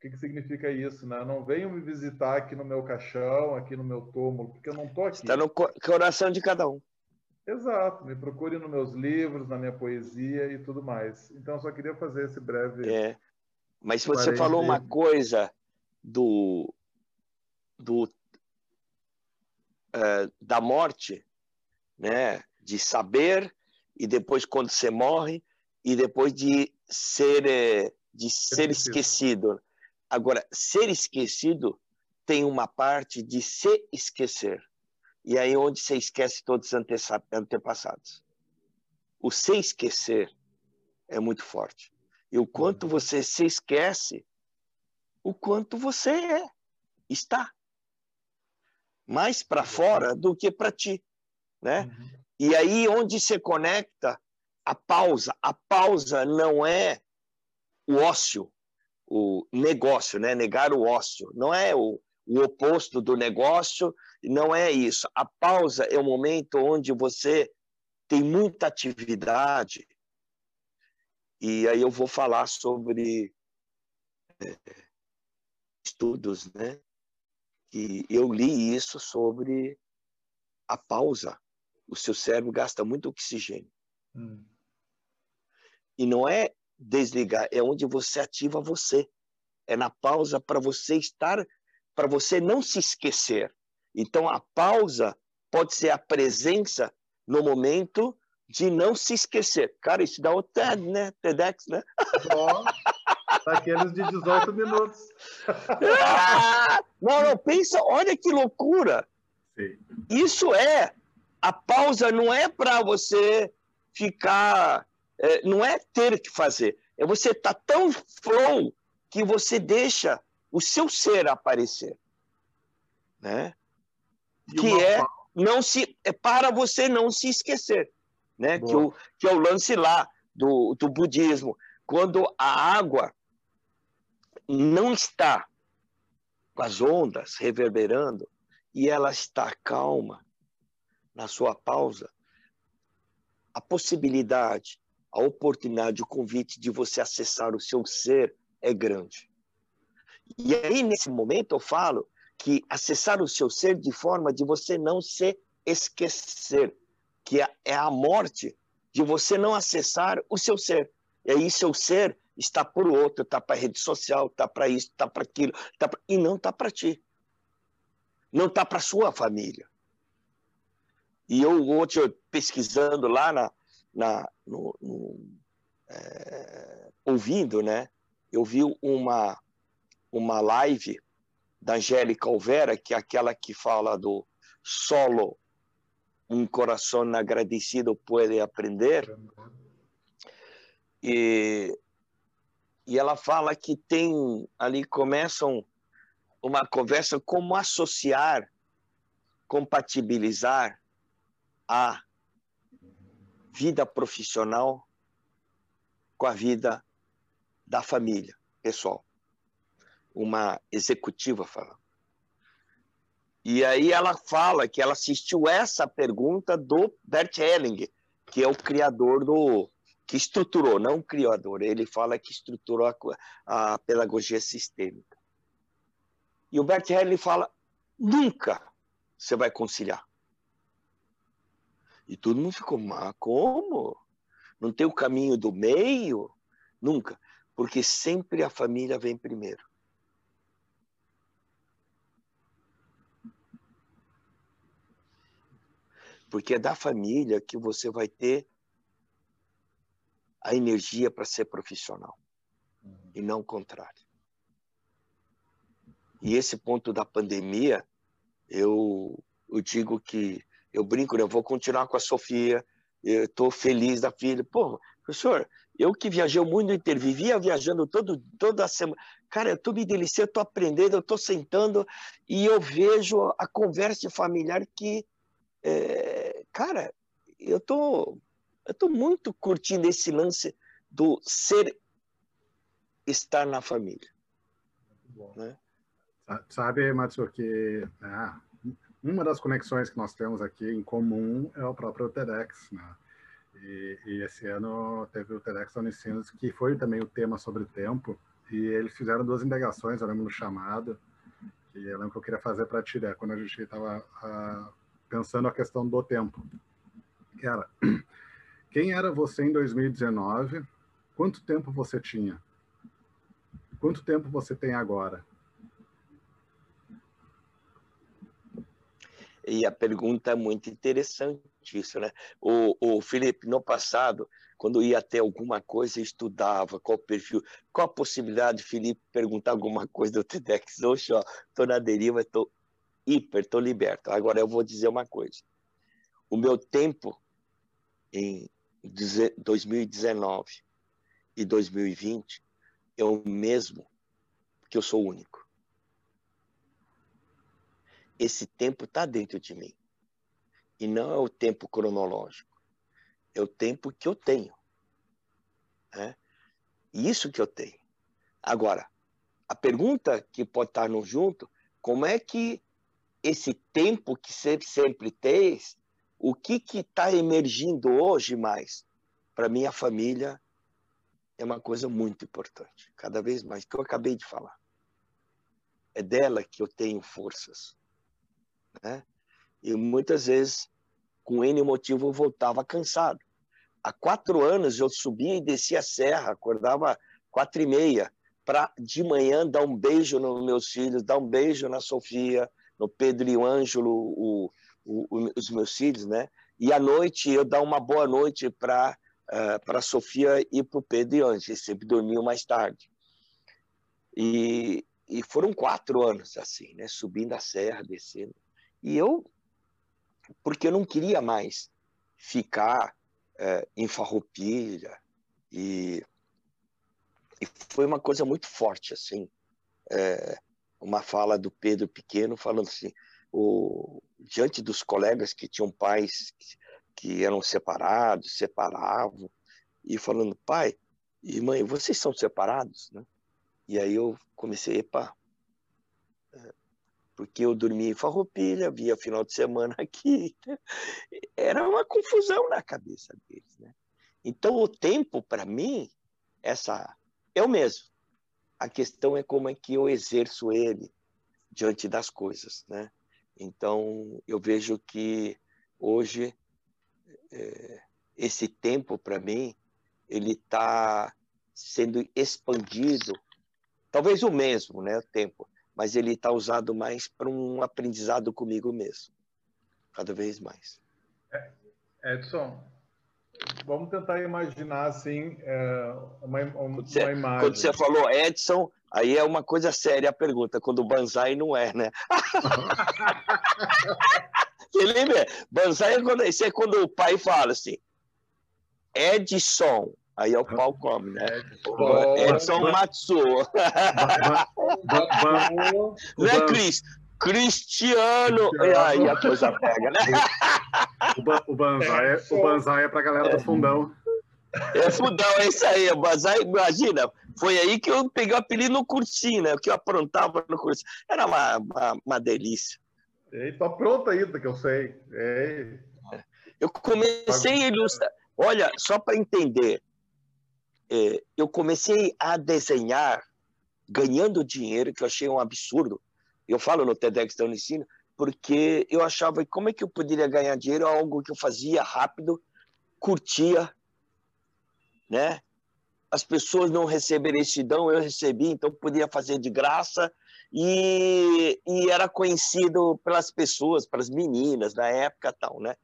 o que, que significa isso, né? Não venham me visitar aqui no meu caixão, aqui no meu túmulo, porque eu não estou aqui. Está no coração de cada um. Exato. Me procure nos meus livros, na minha poesia e tudo mais. Então, eu só queria fazer esse breve. É. Mas você falou uma coisa do, do uh, da morte, né? De saber e depois quando você morre e depois de ser eh, de ser esquecido. Agora, ser esquecido tem uma parte de se esquecer. E aí onde você esquece todos os antepassados. O se esquecer é muito forte. E o quanto uhum. você se esquece, o quanto você é, está. Mais para fora do que para ti. Né? Uhum. E aí onde você conecta a pausa. A pausa não é o ócio, o negócio, né? Negar o ócio. Não é o, o oposto do negócio, não é isso. A pausa é o momento onde você tem muita atividade. E aí eu vou falar sobre é, estudos, né? E eu li isso sobre a pausa. O seu cérebro gasta muito oxigênio. Hum. E não é desligar, é onde você ativa você. É na pausa para você estar, para você não se esquecer. Então a pausa pode ser a presença no momento de não se esquecer. Cara, isso dá o TED, né? TEDx, né? Bom, daqueles de 18 minutos. ah, [laughs] não, não, pensa, olha que loucura. Sim. Isso é, a pausa não é para você ficar é, não é ter que fazer, é você estar tá tão flow que você deixa o seu ser aparecer, né? E que é não se é para você não se esquecer, né? Que, o, que é o lance lá do, do budismo, quando a água não está com as ondas reverberando e ela está calma na sua pausa, a possibilidade a oportunidade, o convite de você acessar o seu ser é grande. E aí, nesse momento, eu falo que acessar o seu ser de forma de você não se esquecer, que é a morte de você não acessar o seu ser. E aí, seu ser está por outro, está para rede social, está para isso, está para aquilo, tá pra... e não está para ti. Não está para sua família. E eu, hoje, pesquisando lá na, na, no, no, é, ouvindo, né? Eu vi uma, uma live da Angélica Olvera, que é aquela que fala do solo um coração agradecido pode aprender. E, e ela fala que tem ali começam uma conversa como associar, compatibilizar a vida profissional com a vida da família pessoal. Uma executiva falando. E aí ela fala que ela assistiu essa pergunta do Bert Hellinger, que é o criador do que estruturou, não o criador, ele fala que estruturou a, a pedagogia sistêmica. E o Bert Hellinger fala: nunca você vai conciliar. E todo mundo ficou, mas como? Não tem o caminho do meio? Nunca. Porque sempre a família vem primeiro. Porque é da família que você vai ter a energia para ser profissional. Uhum. E não o contrário. E esse ponto da pandemia, eu, eu digo que eu brinco, né? eu vou continuar com a Sofia, eu estou feliz da filha. Pô, professor, Eu que viajei o mundo inteiro, vivia viajando todo, toda semana. Cara, eu estou me deliciando, estou aprendendo, eu estou sentando e eu vejo a conversa familiar que, é, cara, eu tô, eu tô muito curtindo esse lance do ser estar na família. Né? Sabe, Matsu, que ah, uma das conexões que nós temos aqui em comum é o próprio TEDx, né? E, e, esse ano teve o TEDx Unicinos, que foi também o tema sobre tempo, e eles fizeram duas indagações, eu lembro no chamado, que eu lembro que eu queria fazer para ti, né? quando a gente estava pensando a questão do tempo. Era, [clears throat] quem era você em 2019? Quanto tempo você tinha? Quanto tempo você tem agora? E a pergunta é muito interessante isso, né? O, o Felipe, no passado, quando ia ter alguma coisa, estudava qual perfil, qual a possibilidade de Felipe perguntar alguma coisa do TEDx. Hoje, ó, tô na deriva, tô hiper, tô liberto. Agora eu vou dizer uma coisa. O meu tempo em 2019 e 2020 é o mesmo, porque eu sou único. Esse tempo está dentro de mim. E não é o tempo cronológico. É o tempo que eu tenho. Né? Isso que eu tenho. Agora, a pergunta que pode estar no junto, como é que esse tempo que sempre, sempre tens, o que está emergindo hoje mais para minha família é uma coisa muito importante, cada vez mais, que eu acabei de falar. É dela que eu tenho forças. Né? E muitas vezes, com N motivo, eu voltava cansado. Há quatro anos eu subia e descia a serra, acordava quatro e meia, para de manhã dar um beijo nos meus filhos, dar um beijo na Sofia, no Pedro e o Ângelo, o, o, os meus filhos, né? E à noite eu dar uma boa noite para uh, eh, para Sofia e para o Pedro e Ângelo, eles sempre dormiam mais tarde. E, e foram quatro anos assim, né? Subindo a serra, descendo. E eu, porque eu não queria mais ficar uh, em Farroupilha e, e foi uma coisa muito forte assim. Uh, uma fala do Pedro Pequeno falando assim, o, diante dos colegas que tinham pais que, que eram separados, separavam, e falando, pai e mãe, vocês são separados? Né? E aí eu comecei, epa, é, porque eu dormia em Farroupilha, via final de semana [laughs] aqui, era uma confusão na cabeça deles. Né? Então o tempo, para mim, essa é o mesmo. A questão é como é que eu exerço ele diante das coisas, né? Então, eu vejo que hoje é, esse tempo, para mim, ele está sendo expandido, talvez o mesmo, né, o tempo, mas ele está usado mais para um aprendizado comigo mesmo, cada vez mais. É, Edson, vamos tentar imaginar assim é, uma, uma, quando você, imagem. Quando você falou Edson, Aí é uma coisa séria a pergunta, quando o Banzai não é, né? [laughs] Felipe, Banzai é quando, isso é quando o pai fala assim, Edson, aí é o pau come, né? Edson Matsu. não é Cris? Cristiano. Aí a coisa pega, né? [laughs] O, Banzai, é, o Banzai é pra galera do fundão. É fundão, é isso aí. Banzai, imagina, foi aí que eu peguei o apelido no cursinho, né? Que eu aprontava no cursinho. Era uma, uma, uma delícia. Ei, tá pronto ainda, que eu sei. Ei. Eu comecei a ilustrar. Olha, só para entender, é, eu comecei a desenhar ganhando dinheiro, que eu achei um absurdo. Eu falo no TEDx da Unicino, porque eu achava como é que eu poderia ganhar dinheiro algo que eu fazia rápido, curtia, né? as pessoas não receberem dão, eu recebi, então podia fazer de graça e, e era conhecido pelas pessoas, pelas meninas da época tal, né?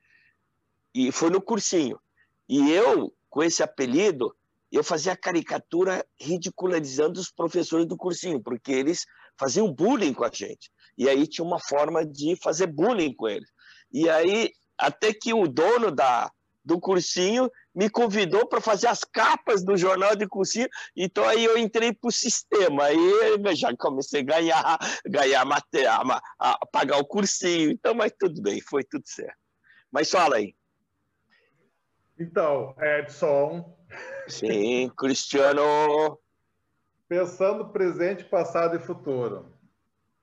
E foi no cursinho. E eu, com esse apelido, eu fazia caricatura ridicularizando os professores do cursinho, porque eles faziam bullying com a gente. E aí tinha uma forma de fazer bullying com eles. E aí, até que o dono da, do cursinho me convidou para fazer as capas do jornal de cursinho, então aí eu entrei para o sistema, aí já comecei a ganhar, ganhar material, a pagar o cursinho, então, mas tudo bem, foi tudo certo. Mas fala aí. Então, Edson. Sim, Cristiano. Pensando presente, passado e futuro.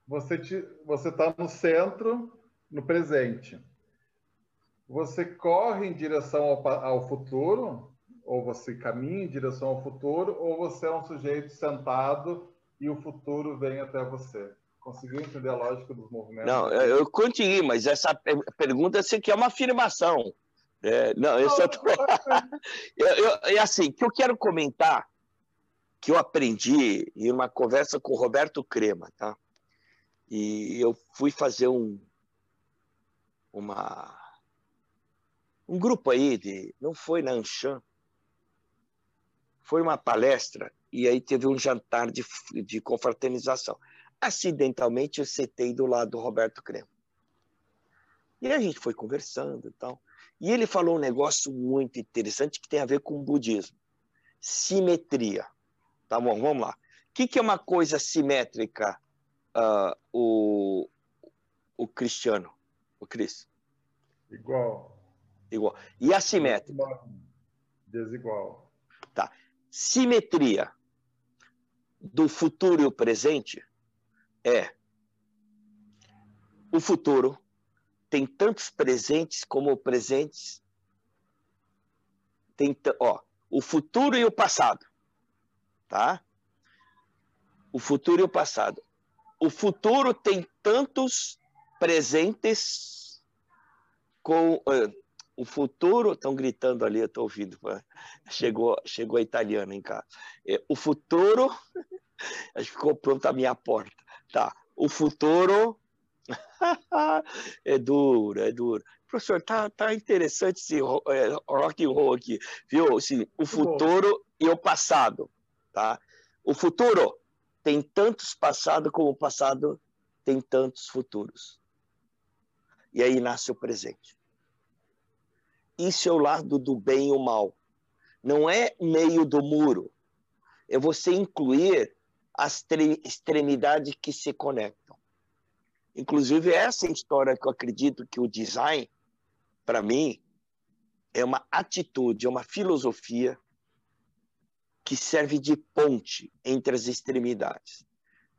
Você está no centro, no presente você corre em direção ao, ao futuro, ou você caminha em direção ao futuro, ou você é um sujeito sentado e o futuro vem até você. Conseguiu entender a lógica dos movimentos? Não, eu consegui, mas essa pergunta você quer uma afirmação. É, não, eu só. [laughs] É assim, que eu quero comentar que eu aprendi em uma conversa com o Roberto Crema, tá? E eu fui fazer um, uma um grupo aí de. Não foi na Anshan, foi uma palestra e aí teve um jantar de, de confraternização. Acidentalmente eu sentei do lado do Roberto Crema. E a gente foi conversando e tal. E ele falou um negócio muito interessante que tem a ver com o budismo. Simetria. Tá bom, vamos lá. O que, que é uma coisa simétrica, uh, o, o cristiano, o Cris? Igual igual. E assimétrica? Desigual. Tá. Simetria do futuro e o presente é o futuro tem tantos presentes como presentes tem ó, o futuro e o passado, tá? O futuro e o passado. O futuro tem tantos presentes com uh, o futuro, estão gritando ali, eu estou ouvindo, chegou, chegou a italiana em casa. É, o futuro, [laughs] acho que ficou pronto a minha porta. Tá, o futuro [laughs] é duro, é duro. Professor, tá, tá interessante esse é, rock and roll aqui, viu? Assim, o futuro e o passado, tá? O futuro tem tantos passados como o passado tem tantos futuros. E aí nasce o presente. Isso é o lado do bem e o mal. Não é meio do muro. É você incluir as extremidades que se conectam. Inclusive, essa é história que eu acredito que o design, para mim, é uma atitude, é uma filosofia que serve de ponte entre as extremidades.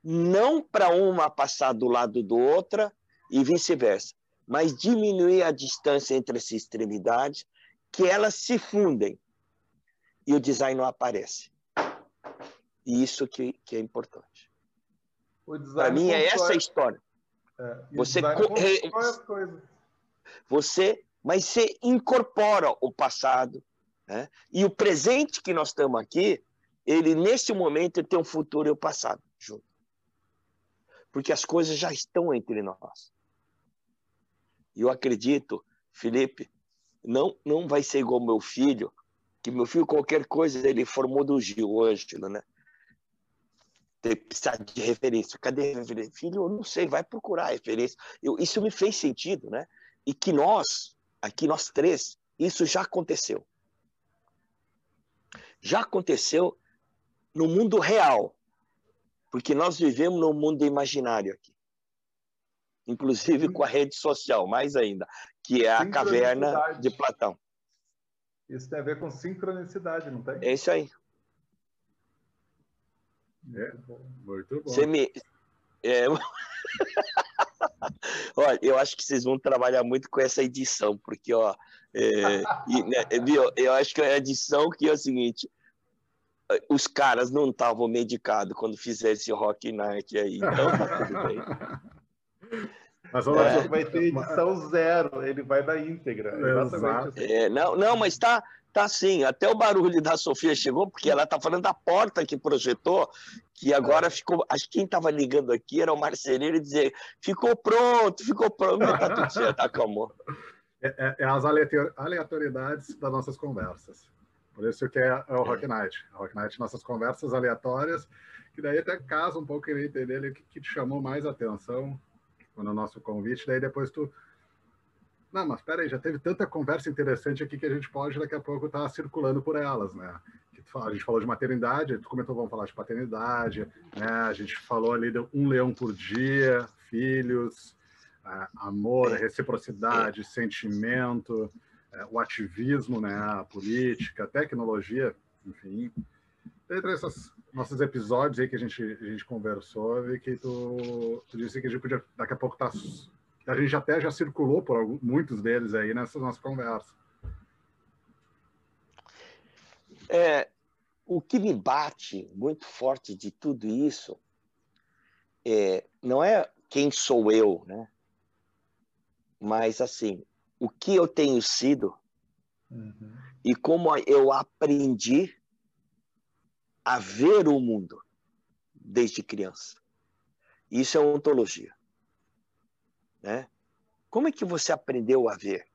Não para uma passar do lado do outra e vice-versa, mas diminuir a distância entre as extremidades, que elas se fundem e o design não aparece. E isso que, que é importante. Para mim é essa a história. É, você você mas você incorpora o passado né? e o presente que nós estamos aqui ele nesse momento tem um futuro e o passado junto porque as coisas já estão entre nós e eu acredito, Felipe, não, não vai ser igual meu filho, que meu filho, qualquer coisa, ele formou do Gil, Ângelo, né? Tem precisar de referência. Cadê a referência? Filho, eu não sei, vai procurar referência. Eu, isso me fez sentido, né? E que nós, aqui nós três, isso já aconteceu. Já aconteceu no mundo real, porque nós vivemos no mundo imaginário aqui inclusive com a rede social, mais ainda, que é a caverna de Platão. Isso tem a ver com sincronicidade, não tem? É isso aí. É, muito bom. Você me... É... [laughs] Olha, eu acho que vocês vão trabalhar muito com essa edição, porque, ó, é, e, né, viu, eu acho que é a edição que é o seguinte, os caras não estavam medicados quando fizeram esse Rock Night aí, então tá tudo bem. [laughs] Mas é, vai ter edição zero, ele vai na íntegra. Assim. É, não, não, mas tá, tá sim. Até o barulho da Sofia chegou, porque ela tá falando da porta que projetou, que agora ficou. Acho que quem estava ligando aqui era o marceneiro e dizer: ficou pronto, ficou pronto, tá tudo certo, acalmou. É, é, é, as aleatoriedades das nossas conversas. Por isso que é, é o Rock Night. O Rock Night, nossas conversas aleatórias, que daí até casa um pouco queria entender o que, que te chamou mais atenção no nosso convite, daí depois tu Não, mas peraí, já teve tanta conversa interessante aqui que a gente pode daqui a pouco estar tá circulando por elas, né? A gente falou de maternidade, tu comentou, vamos falar de paternidade, né? A gente falou ali de um leão por dia, filhos, é, amor, reciprocidade, sentimento, é, o ativismo, né? A política, tecnologia, enfim. Dentre esses nossos episódios aí que a gente, a gente conversou, e que tu, tu disse que a gente podia, daqui a pouco, tá, a gente até já circulou por alguns, muitos deles aí nessas nossas conversas. É, o que me bate muito forte de tudo isso é, não é quem sou eu, né? Mas, assim, o que eu tenho sido uhum. e como eu aprendi a ver o mundo desde criança. Isso é ontologia. Né? Como é que você aprendeu a ver?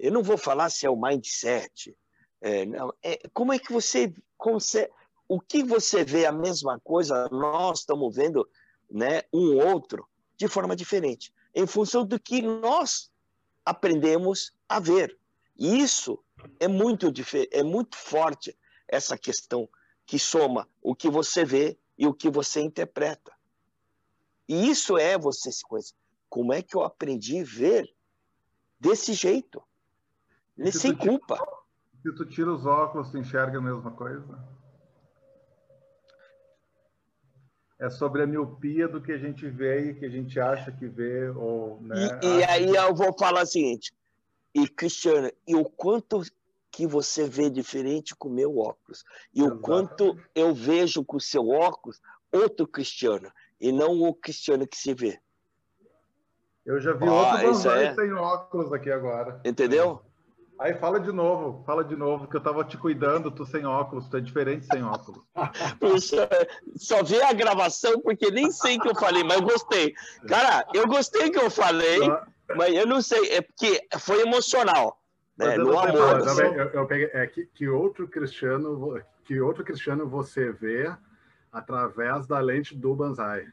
Eu não vou falar se é o mindset, é, não, é, como é que você, consegue, o que você vê a mesma coisa, nós estamos vendo né, um outro de forma diferente, em função do que nós aprendemos a ver. E isso é muito, é muito forte, essa questão que soma o que você vê e o que você interpreta. E isso é você se conhecer. Como é que eu aprendi a ver desse jeito? Sem culpa. Se tu tira os óculos, tu enxerga a mesma coisa? É sobre a miopia do que a gente vê e que a gente acha que vê. Ou, né, e, e aí que... eu vou falar o seguinte, e Cristiano, e o quanto que você vê diferente com o meu óculos, e Exato. o quanto eu vejo com o seu óculos outro Cristiano, e não o Cristiano que se vê. Eu já vi outro Banzai é... sem óculos aqui agora. Entendeu? Aí fala de novo, fala de novo, que eu tava te cuidando, tu sem óculos, tu é diferente sem óculos. [laughs] Puxa, só vi a gravação porque nem sei que eu falei, mas eu gostei. Cara, eu gostei que eu falei, mas eu não sei, é porque foi emocional. Né? No amor. eu, eu peguei, é, que, que, outro cristiano, que outro cristiano você vê através da lente do Banzai.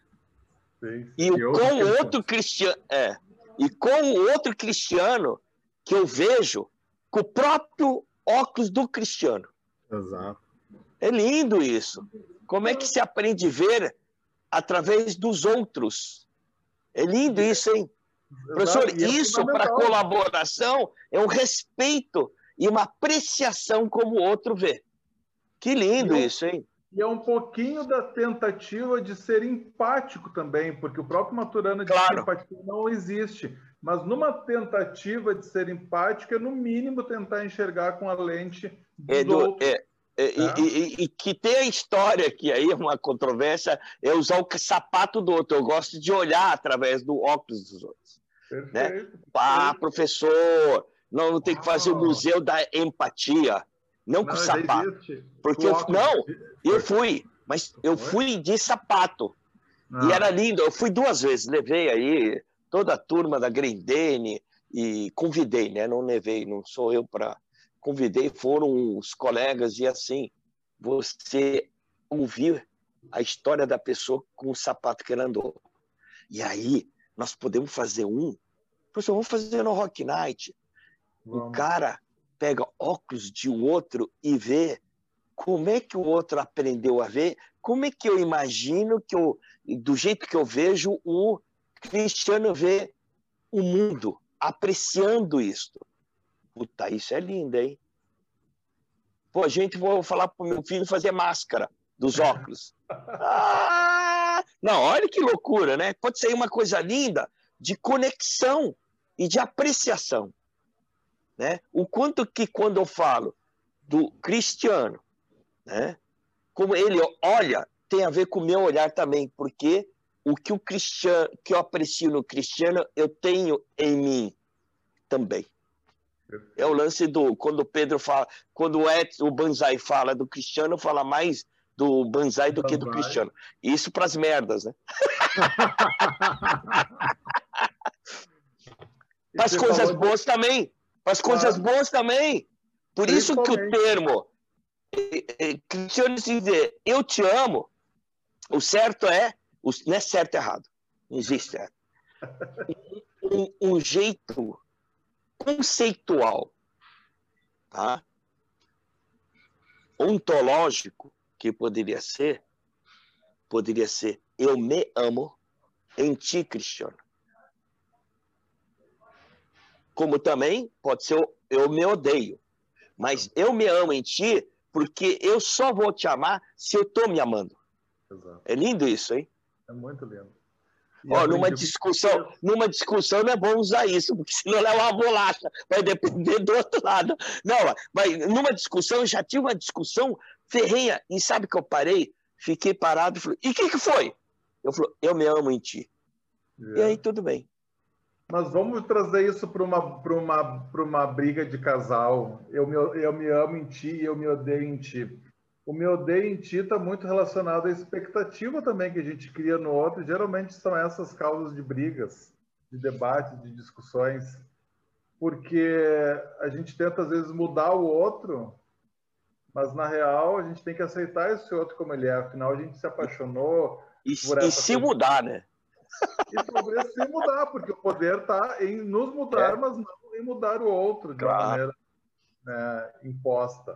Sim. E com outro, outro cristiano, é, e com outro cristiano que eu vejo com o próprio óculos do cristiano. Exato. É lindo isso. Como é que se aprende a ver através dos outros? É lindo isso, hein? Exato. Professor, é isso para colaboração é um respeito e uma apreciação como o outro vê. Que lindo isso, hein? E é um pouquinho da tentativa de ser empático também, porque o próprio Maturana diz claro. que empatia não existe. Mas numa tentativa de ser empático, é no mínimo tentar enxergar com a lente do outro. É, é, tá? e, e, e, que tem a história, que aí é uma controvérsia, é usar o sapato do outro. Eu gosto de olhar através do óculos dos outros. Perfeito. Né? Ah, professor, não, não tem que fazer o museu da empatia. Não com não, sapato. Porque eu, não, eu fui, mas eu fui de sapato. E ah. era lindo. Eu fui duas vezes, levei aí toda a turma da Grendene e convidei, né? Não levei, não sou eu para convidei, foram os colegas e assim, você ouvir a história da pessoa com o sapato que ela andou. E aí nós podemos fazer um, professor, vamos fazer no Rock Night. Vamos. O cara pega óculos de outro e vê como é que o outro aprendeu a ver, como é que eu imagino que eu, do jeito que eu vejo, o Cristiano vê o mundo apreciando isto. Puta, isso é lindo, hein? Pô, gente, vou falar pro meu filho fazer máscara dos óculos. [laughs] Ah! Não, olha que loucura, né? Pode ser uma coisa linda de conexão e de apreciação. Né? O quanto que quando eu falo do cristiano, né? como ele olha, tem a ver com o meu olhar também, porque o que o cristiano, que eu aprecio no cristiano, eu tenho em mim também. É o lance do quando Pedro fala, quando o, o Banzai fala do cristiano, fala mais do Banzai do que do cristiano. Isso para as merdas, né? [laughs] coisas boas de... também. Para as coisas boas também. Por isso que o termo é, é, cristiano dizer eu te amo, o certo é não é certo e errado. Não existe certo. Um, um, jeito conceitual, tá? ontológico que poderia ser, poderia ser eu me amo em ti, Cristiano. Como também pode ser eu me odeio. Mas eu me amo em ti porque eu só vou te amar se eu estou me amando. Exato. É lindo isso, hein? É muito lindo. Ó, numa discussão, numa discussão não é bom usar isso, porque senão leva uma bolacha, vai depender do outro lado. Não, mas numa discussão, eu já tive uma discussão ferrenha, e sabe que eu parei? Fiquei parado e falei, e o que, que foi? Eu falei, eu me amo em ti. É. E aí tudo bem. Mas vamos trazer isso para uma, uma, uma briga de casal. Eu me, eu me amo em ti e eu me odeio em ti o meu odeio em ti está muito relacionado à expectativa também que a gente cria no outro. Geralmente são essas causas de brigas, de debates, de discussões, porque a gente tenta às vezes mudar o outro, mas na real a gente tem que aceitar esse outro como ele é. Afinal, a gente se apaixonou e, e se coisa. mudar, né? E sobre se mudar, porque o poder está em nos mudar, é. mas não em mudar o outro de claro. uma maneira né, imposta.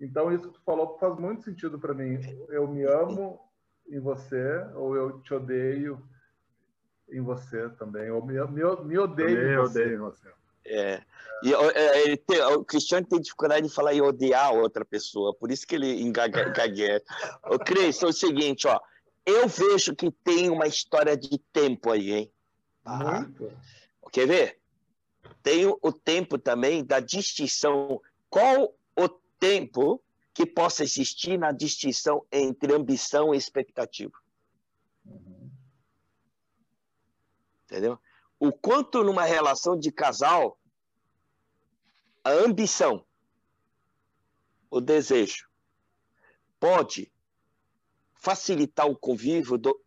Então, isso que tu falou faz muito sentido para mim. Eu me amo em você, ou eu te odeio em você também, ou me, me, me odeio eu em você. Odeio em você. É. E é, ele tem, o Cristiano tem dificuldade de falar e odiar outra pessoa, por isso que ele engagueia. o Cris, é o seguinte, ó, eu vejo que tem uma história de tempo aí, hein? Tá? Muito. Quer ver? Tem o tempo também da distinção. Qual o tempo que possa existir na distinção entre ambição e expectativa. Uhum. Entendeu? O quanto numa relação de casal a ambição, o desejo, pode facilitar o convívio do,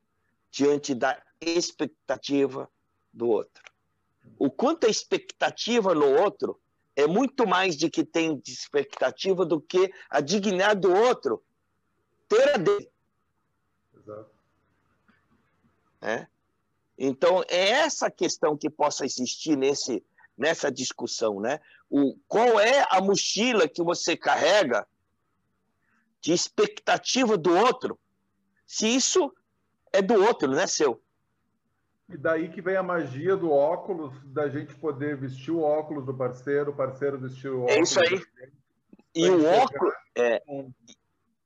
diante da expectativa do outro. O quanto a expectativa no outro é muito mais de que tem de expectativa do que a dignidade do outro ter a dele. Exato. É? Então, é essa questão que possa existir nesse, nessa discussão. Né? O, qual é a mochila que você carrega de expectativa do outro, se isso é do outro, não é seu? E daí que vem a magia do óculos, da gente poder vestir o óculos do parceiro, o parceiro vestir o óculos. É isso aí. E o óculos. É,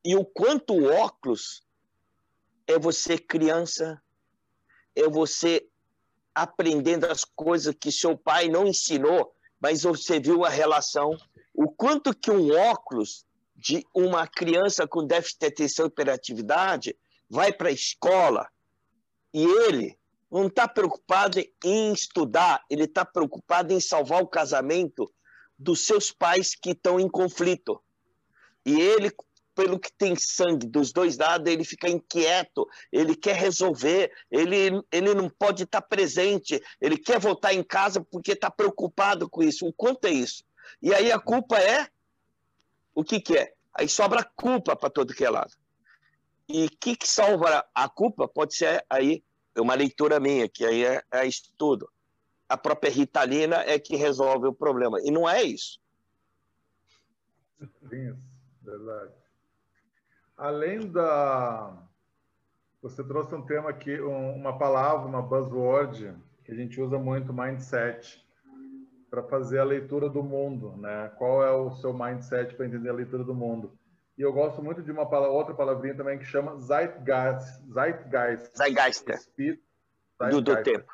e o quanto o óculos é você criança, é você aprendendo as coisas que seu pai não ensinou, mas você viu a relação. O quanto que um óculos de uma criança com déficit de atenção e hiperatividade vai para a escola e ele não está preocupado em estudar, ele está preocupado em salvar o casamento dos seus pais que estão em conflito. E ele, pelo que tem sangue dos dois lados, ele fica inquieto, ele quer resolver, ele, ele não pode estar tá presente, ele quer voltar em casa porque está preocupado com isso. O quanto é isso? E aí a culpa é o que, que é? Aí sobra culpa para todo que é lado. E o que, que salva a culpa pode ser aí uma leitura minha, que aí é, é estudo. A própria Ritalina é que resolve o problema. E não é isso. Isso, verdade. Além da. Você trouxe um tema aqui, uma palavra, uma buzzword, que a gente usa muito, mindset, para fazer a leitura do mundo. Né? Qual é o seu mindset para entender a leitura do mundo? E eu gosto muito de uma palavra, outra palavrinha também que chama Zeitgeist. Zeitgeist. Zeitgeist. Espírito, Zeitgeist. Do, do tempo.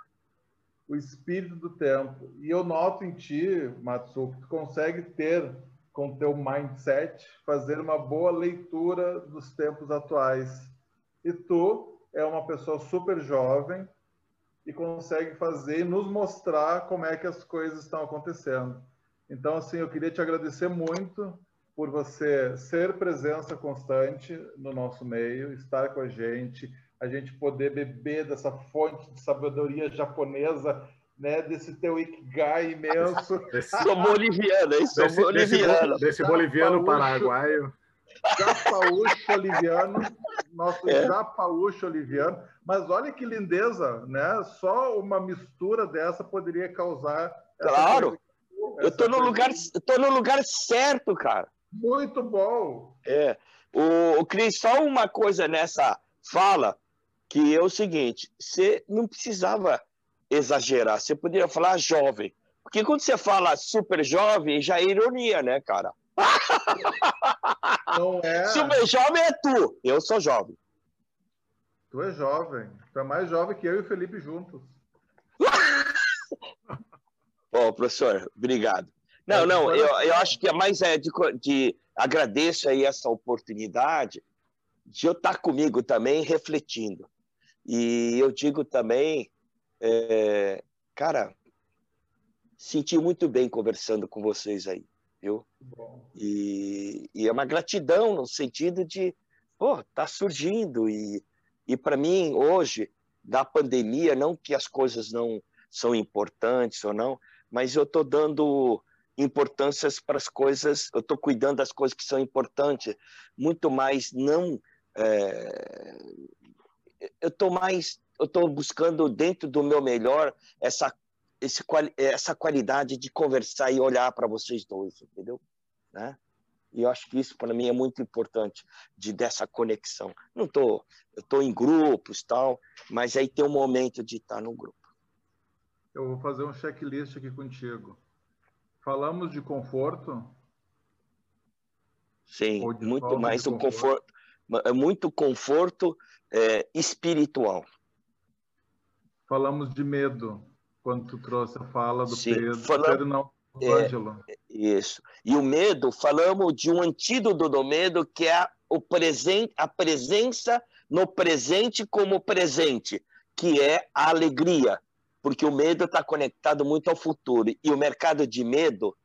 O espírito do tempo. E eu noto em ti, Matsu, que tu consegue ter, com teu mindset, fazer uma boa leitura dos tempos atuais. E tu é uma pessoa super jovem e consegue fazer e nos mostrar como é que as coisas estão acontecendo. Então, assim, eu queria te agradecer muito por você ser presença constante no nosso meio, estar com a gente, a gente poder beber dessa fonte de sabedoria japonesa, né, desse teu ikigai imenso. [laughs] sou boliviano, hein? Sou desse, boliviano. Desse, desse boliviano paraguaio. Japaúcho boliviano, nosso é. japaúcho boliviano. Mas olha que lindeza, né? Só uma mistura dessa poderia causar. Claro. Eu tô no lugar, tô no lugar certo, cara. Muito bom. É. O, o Cris, só uma coisa nessa fala, que é o seguinte: você não precisava exagerar, você poderia falar jovem. Porque quando você fala super jovem, já é ironia, né, cara? Não é. [laughs] Super jovem é tu, eu sou jovem. Tu é jovem, tu é mais jovem que eu e o Felipe juntos. [laughs] Bom, professor, obrigado. Não, não, eu, eu acho que é mais é de, de agradeço aí essa oportunidade de eu estar comigo também refletindo. E eu digo também, é, cara, senti muito bem conversando com vocês aí, viu? E, e, é uma gratidão no sentido de, pô, tá surgindo e, e para mim hoje da pandemia, não que as coisas não são importantes ou não, mas eu tô dando importâncias para as coisas, eu estou cuidando das coisas que são importantes, muito mais não. É, eu estou mais, eu estou buscando dentro do meu melhor essa, esse, essa qualidade de conversar e olhar para vocês dois, entendeu? Né? E eu acho que isso para mim é muito importante de dessa conexão. Não tô, eu estou em grupos tal, mas aí tem um momento de estar no grupo. Eu vou fazer um checklist aqui contigo. Falamos de conforto? Sim, muito mais do conforto. conforto, muito conforto é, espiritual. Falamos de medo, quando tu trouxe a fala do Sim, Pedro, falamos, Pedro não, do é, Ângelo. Isso. E o medo, falamos de um antídoto do medo, que é o presente, a presença no presente como presente, que é a alegria porque o medo está conectado muito ao futuro. E o mercado de medo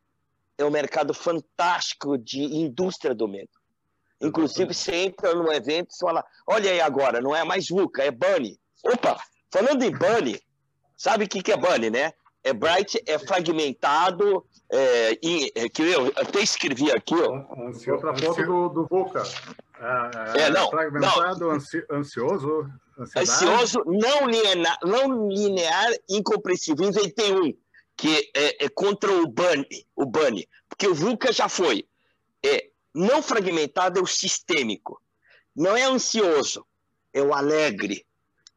é um mercado fantástico de indústria do medo. Inclusive, você entra num evento e fala: olha aí agora, não é mais VUCA, é Bunny. Opa, falando em Bunny, sabe o que, que é Bunny, né? É bright, é fragmentado, é, e, é, que eu até escrevi aqui, ó. Outra foto do, do VUCA. É, é, não, fragmentado, não. ansioso, Ansioso, não linear, não linear, incompreensível. Inventei um que é, é, contra o Bunny, o Bunny, porque o VUCA já foi. É, não fragmentado é o sistêmico. Não é ansioso, é o alegre.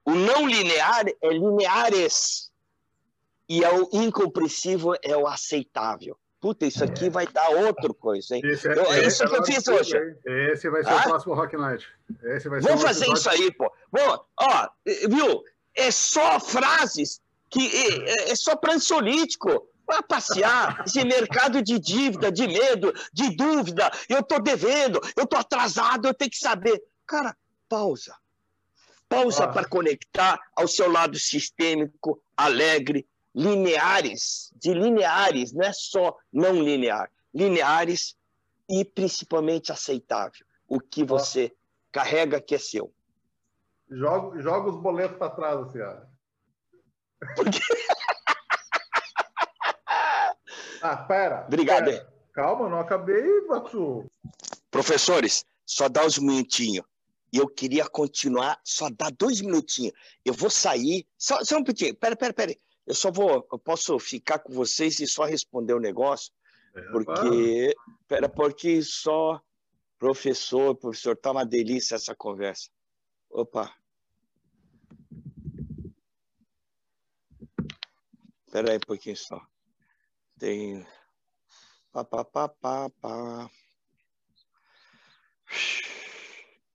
O não linear é lineares. E é o incompreensível é o aceitável. Puta, isso aqui vai dar outra coisa, hein? Esse é, eu, é isso que eu fiz hoje. Esse vai ser ah? o próximo Rock Night. Esse vai Vamos fazer isso aí, pô. Bom, ó, viu? É só frases que é, é só para ansiolítico. Vai passear, esse mercado de dívida, de medo, de dúvida. Eu tô devendo, eu tô atrasado, eu tenho que saber. Cara, pausa. Pausa ah. para conectar ao seu lado sistêmico, alegre, lineares, de lineares, não é só não linear, lineares e principalmente aceitável. O que você carrega que é seu. Joga, joga os boletos para trás, assim. Porque... ah, pera. Obrigado. Pera. Calma, não acabei, Batsu. Professores, só dá uns minutinhos. E eu queria continuar, só dá dois minutinhos. Eu vou sair. Só, só um pouquinho. Pera, pera, pera. Eu só vou, eu posso ficar com vocês e só responder o negócio, é, porque, pera, porque só professor, professor, tá uma delícia essa conversa. Opa. Espera aí um pouquinho só. Tem. Pá, pá, pá, pá, pá.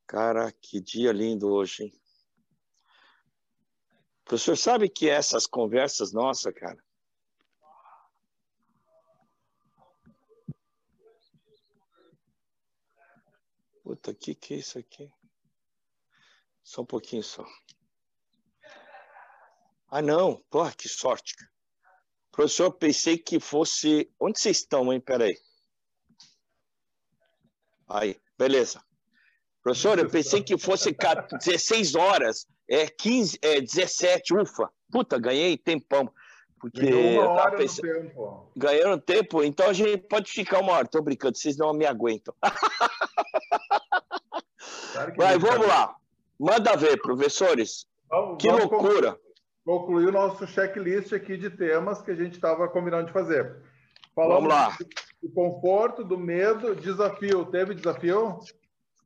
Cara, que dia lindo hoje, hein? Professor, sabe que essas conversas nossas, cara, Puta, que que é isso aqui? Só um pouquinho só. Ah, não. Porra, que sorte. Professor, pensei que fosse... Onde vocês estão, hein? Peraí. Aí, beleza. Professor, eu [laughs] pensei que fosse 16 horas é 15, é 17, ufa. Puta, ganhei tempão. Porque Ganhou uma hora pensando... tempo. Ganharam tempo, então a gente pode ficar uma hora. Tô brincando, vocês não me aguentam. Claro Vai, vamos lá. Manda ver, professores. Vamos, que vamos loucura. Concluir o nosso checklist aqui de temas que a gente estava combinando de fazer. Falamos Vamos lá. Do conforto, do medo, desafio. Teve desafio?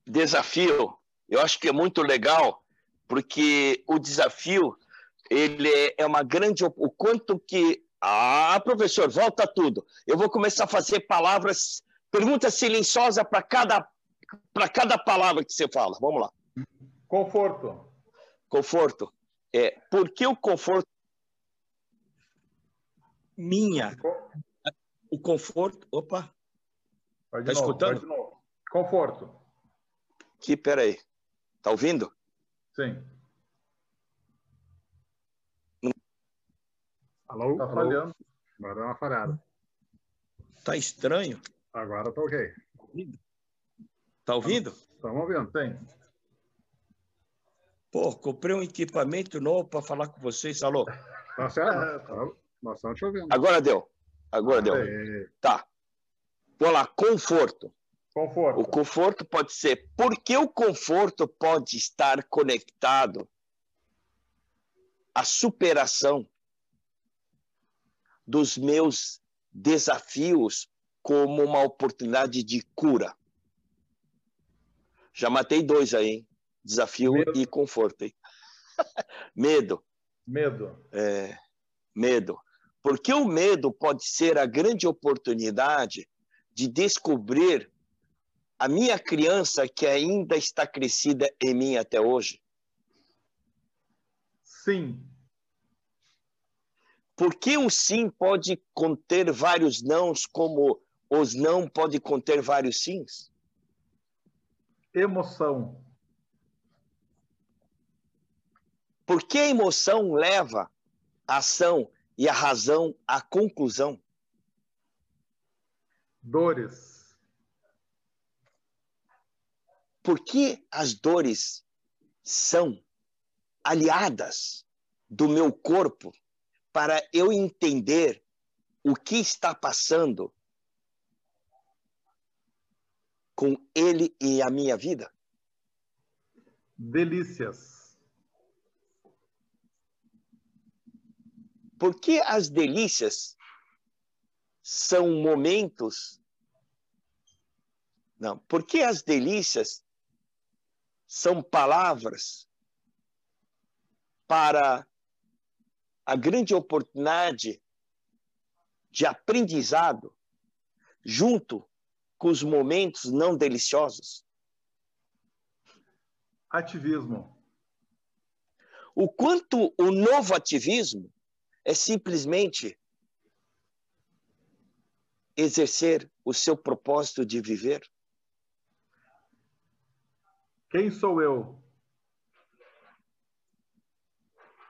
Desafio. Eu acho que é muito legal, porque o desafio ele é uma grande o quanto que ah, professor, volta tudo. Eu vou começar a fazer palavras, pergunta silenciosa para cada para cada palavra que você fala. Vamos lá. Conforto. Conforto. É, por que o conforto minha? O conforto. Opa. Tá novo, escutando? Conforto. Que peraí. Tá ouvindo? Sim. Alô? Tá falhando. Agora deu uma falhada. Tá estranho. Agora tá ok. Tá ouvindo? Estamos ouvindo. Tem. Pô, comprei um equipamento novo para falar com vocês. Alô? Tá certo? É, tá. Nós estamos te ouvindo. Agora deu. Agora deu. Aê. Tá. Vamos lá, conforto. Conforto. O conforto pode ser. Por que o conforto pode estar conectado à superação dos meus desafios como uma oportunidade de cura. Já matei dois aí, hein? Desafio medo. e conforto. Hein? [laughs] medo. Medo. É, medo. Porque o medo pode ser a grande oportunidade de descobrir a minha criança que ainda está crescida em mim até hoje. Sim. Por que o sim pode conter vários nãos, como os não pode conter vários sims? Emoção. Por que a emoção leva a ação e a razão à conclusão? Dores. Por que as dores são aliadas do meu corpo para eu entender o que está passando com ele e a minha vida? Delícias. Porque as delícias são momentos. Não, porque as delícias são palavras para a grande oportunidade de aprendizado junto com os momentos não deliciosos? Ativismo. O quanto o novo ativismo é simplesmente exercer o seu propósito de viver? Quem sou eu?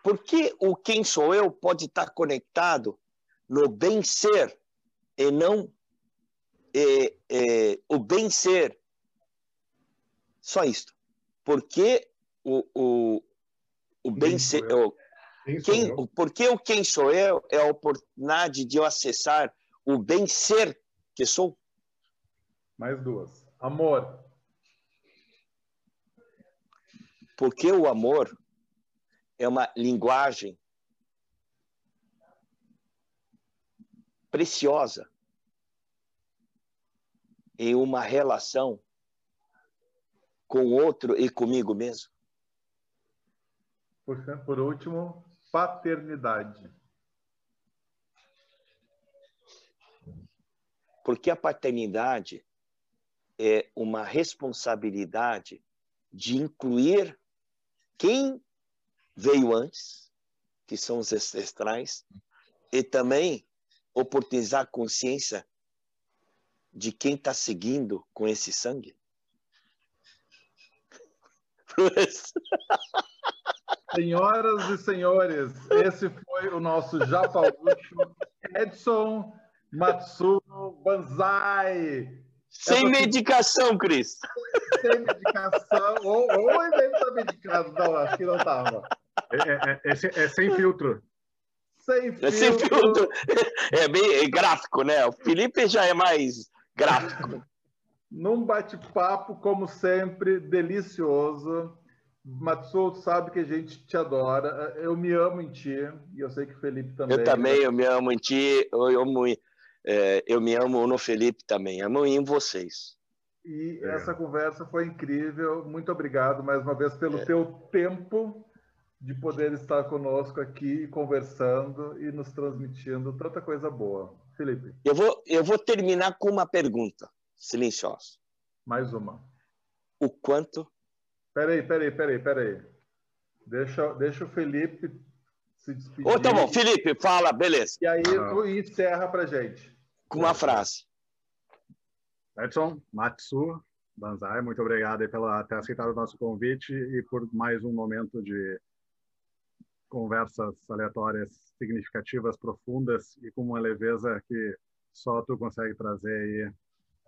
Porque o quem sou eu pode estar conectado no bem-ser e não é, é, o bem-ser. Só isto. Porque o, o, o bem-ser. Quem, quem porque o quem sou eu é a oportunidade de eu acessar o bem-ser que sou. Mais duas. Amor. Porque o amor é uma linguagem preciosa em uma relação com o outro e comigo mesmo. Por, por último, paternidade. Porque a paternidade é uma responsabilidade de incluir quem veio antes, que são os ancestrais, e também oportunizar a consciência de quem está seguindo com esse sangue? [laughs] Senhoras e senhores, esse foi o nosso Japaúcho Edson Matsuno Banzai. Sem medicação, Cris. Sem medicação, ou, ou ele está medicado. Não, acho que não estava. É, é, é, é, sem filtro. Sem filtro. É sem filtro. É bem gráfico, né? O Felipe já é mais gráfico. Num bate-papo, como sempre, delicioso. Matsuo sabe que a gente te adora. Eu me amo em ti e eu sei que o Felipe também. Eu também, eu me amo em ti. Eu amo é, eu me amo no Felipe também, amo em vocês. E é. essa conversa foi incrível. Muito obrigado mais uma vez pelo é. teu tempo de poder estar conosco aqui conversando e nos transmitindo tanta coisa boa. Felipe. Eu vou, eu vou terminar com uma pergunta silenciosa. Mais uma. O quanto? Peraí, peraí, peraí, peraí. Deixa, deixa o Felipe se despedir. Oh, tá bom, Felipe, fala, beleza. E aí tu encerra pra gente. Com uma frase. Edson, Matsu, Banzai, muito obrigado pela ter aceitado o nosso convite e por mais um momento de conversas aleatórias, significativas, profundas e com uma leveza que só tu consegue trazer aí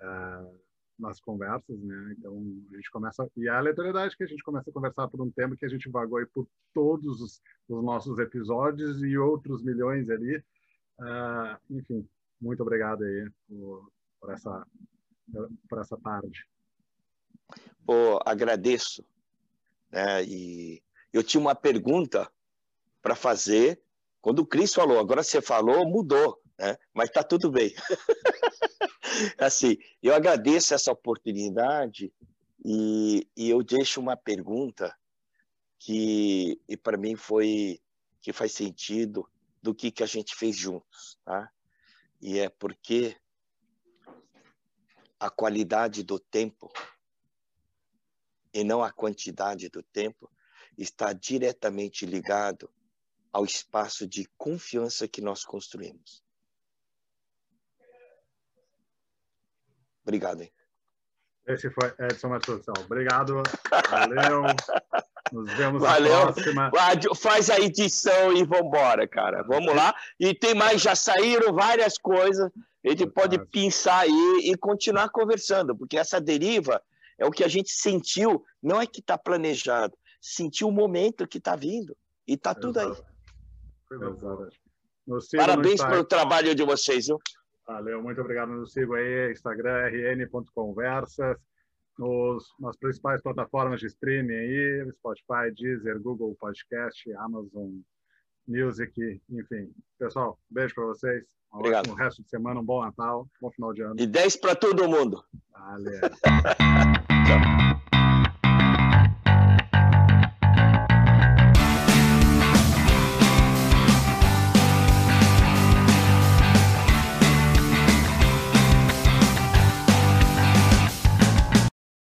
uh, nas conversas, né? Então a gente começa e é a aleatoriedade que a gente começa a conversar por um tema que a gente vagou aí por todos os, os nossos episódios e outros milhões ali. Uh, enfim, muito obrigado aí por, por essa por essa tarde. Pô, agradeço. Né? E eu tinha uma pergunta para fazer. Quando o Cris falou, agora você falou, mudou, né? mas está tudo bem. [laughs] assim, eu agradeço essa oportunidade e, e eu deixo uma pergunta que para mim foi que faz sentido do que que a gente fez juntos, tá? E é porque a qualidade do tempo e não a quantidade do tempo está diretamente ligado ao espaço de confiança que nós construímos. Obrigado, hein? Esse foi Edson Matução. Obrigado. Valeu. [laughs] Nos vemos Valeu. na próxima. Faz a edição e vambora, cara. Vamos lá. E tem mais, já saíram várias coisas. A gente pode pensar aí e continuar conversando, porque essa deriva é o que a gente sentiu, não é que está planejado, sentiu o momento que está vindo. E está tudo aí. Parabéns pelo trabalho de vocês, viu? Valeu, muito obrigado. Nos siga aí, Instagram, rn.conversas, nos, nas principais plataformas de streaming aí, Spotify, Deezer, Google Podcast, Amazon Music, enfim. Pessoal, beijo para vocês. Um Obrigado. ótimo resto de semana, um bom Natal, bom final de ano. E 10 para todo mundo. Valeu. Tchau. [laughs]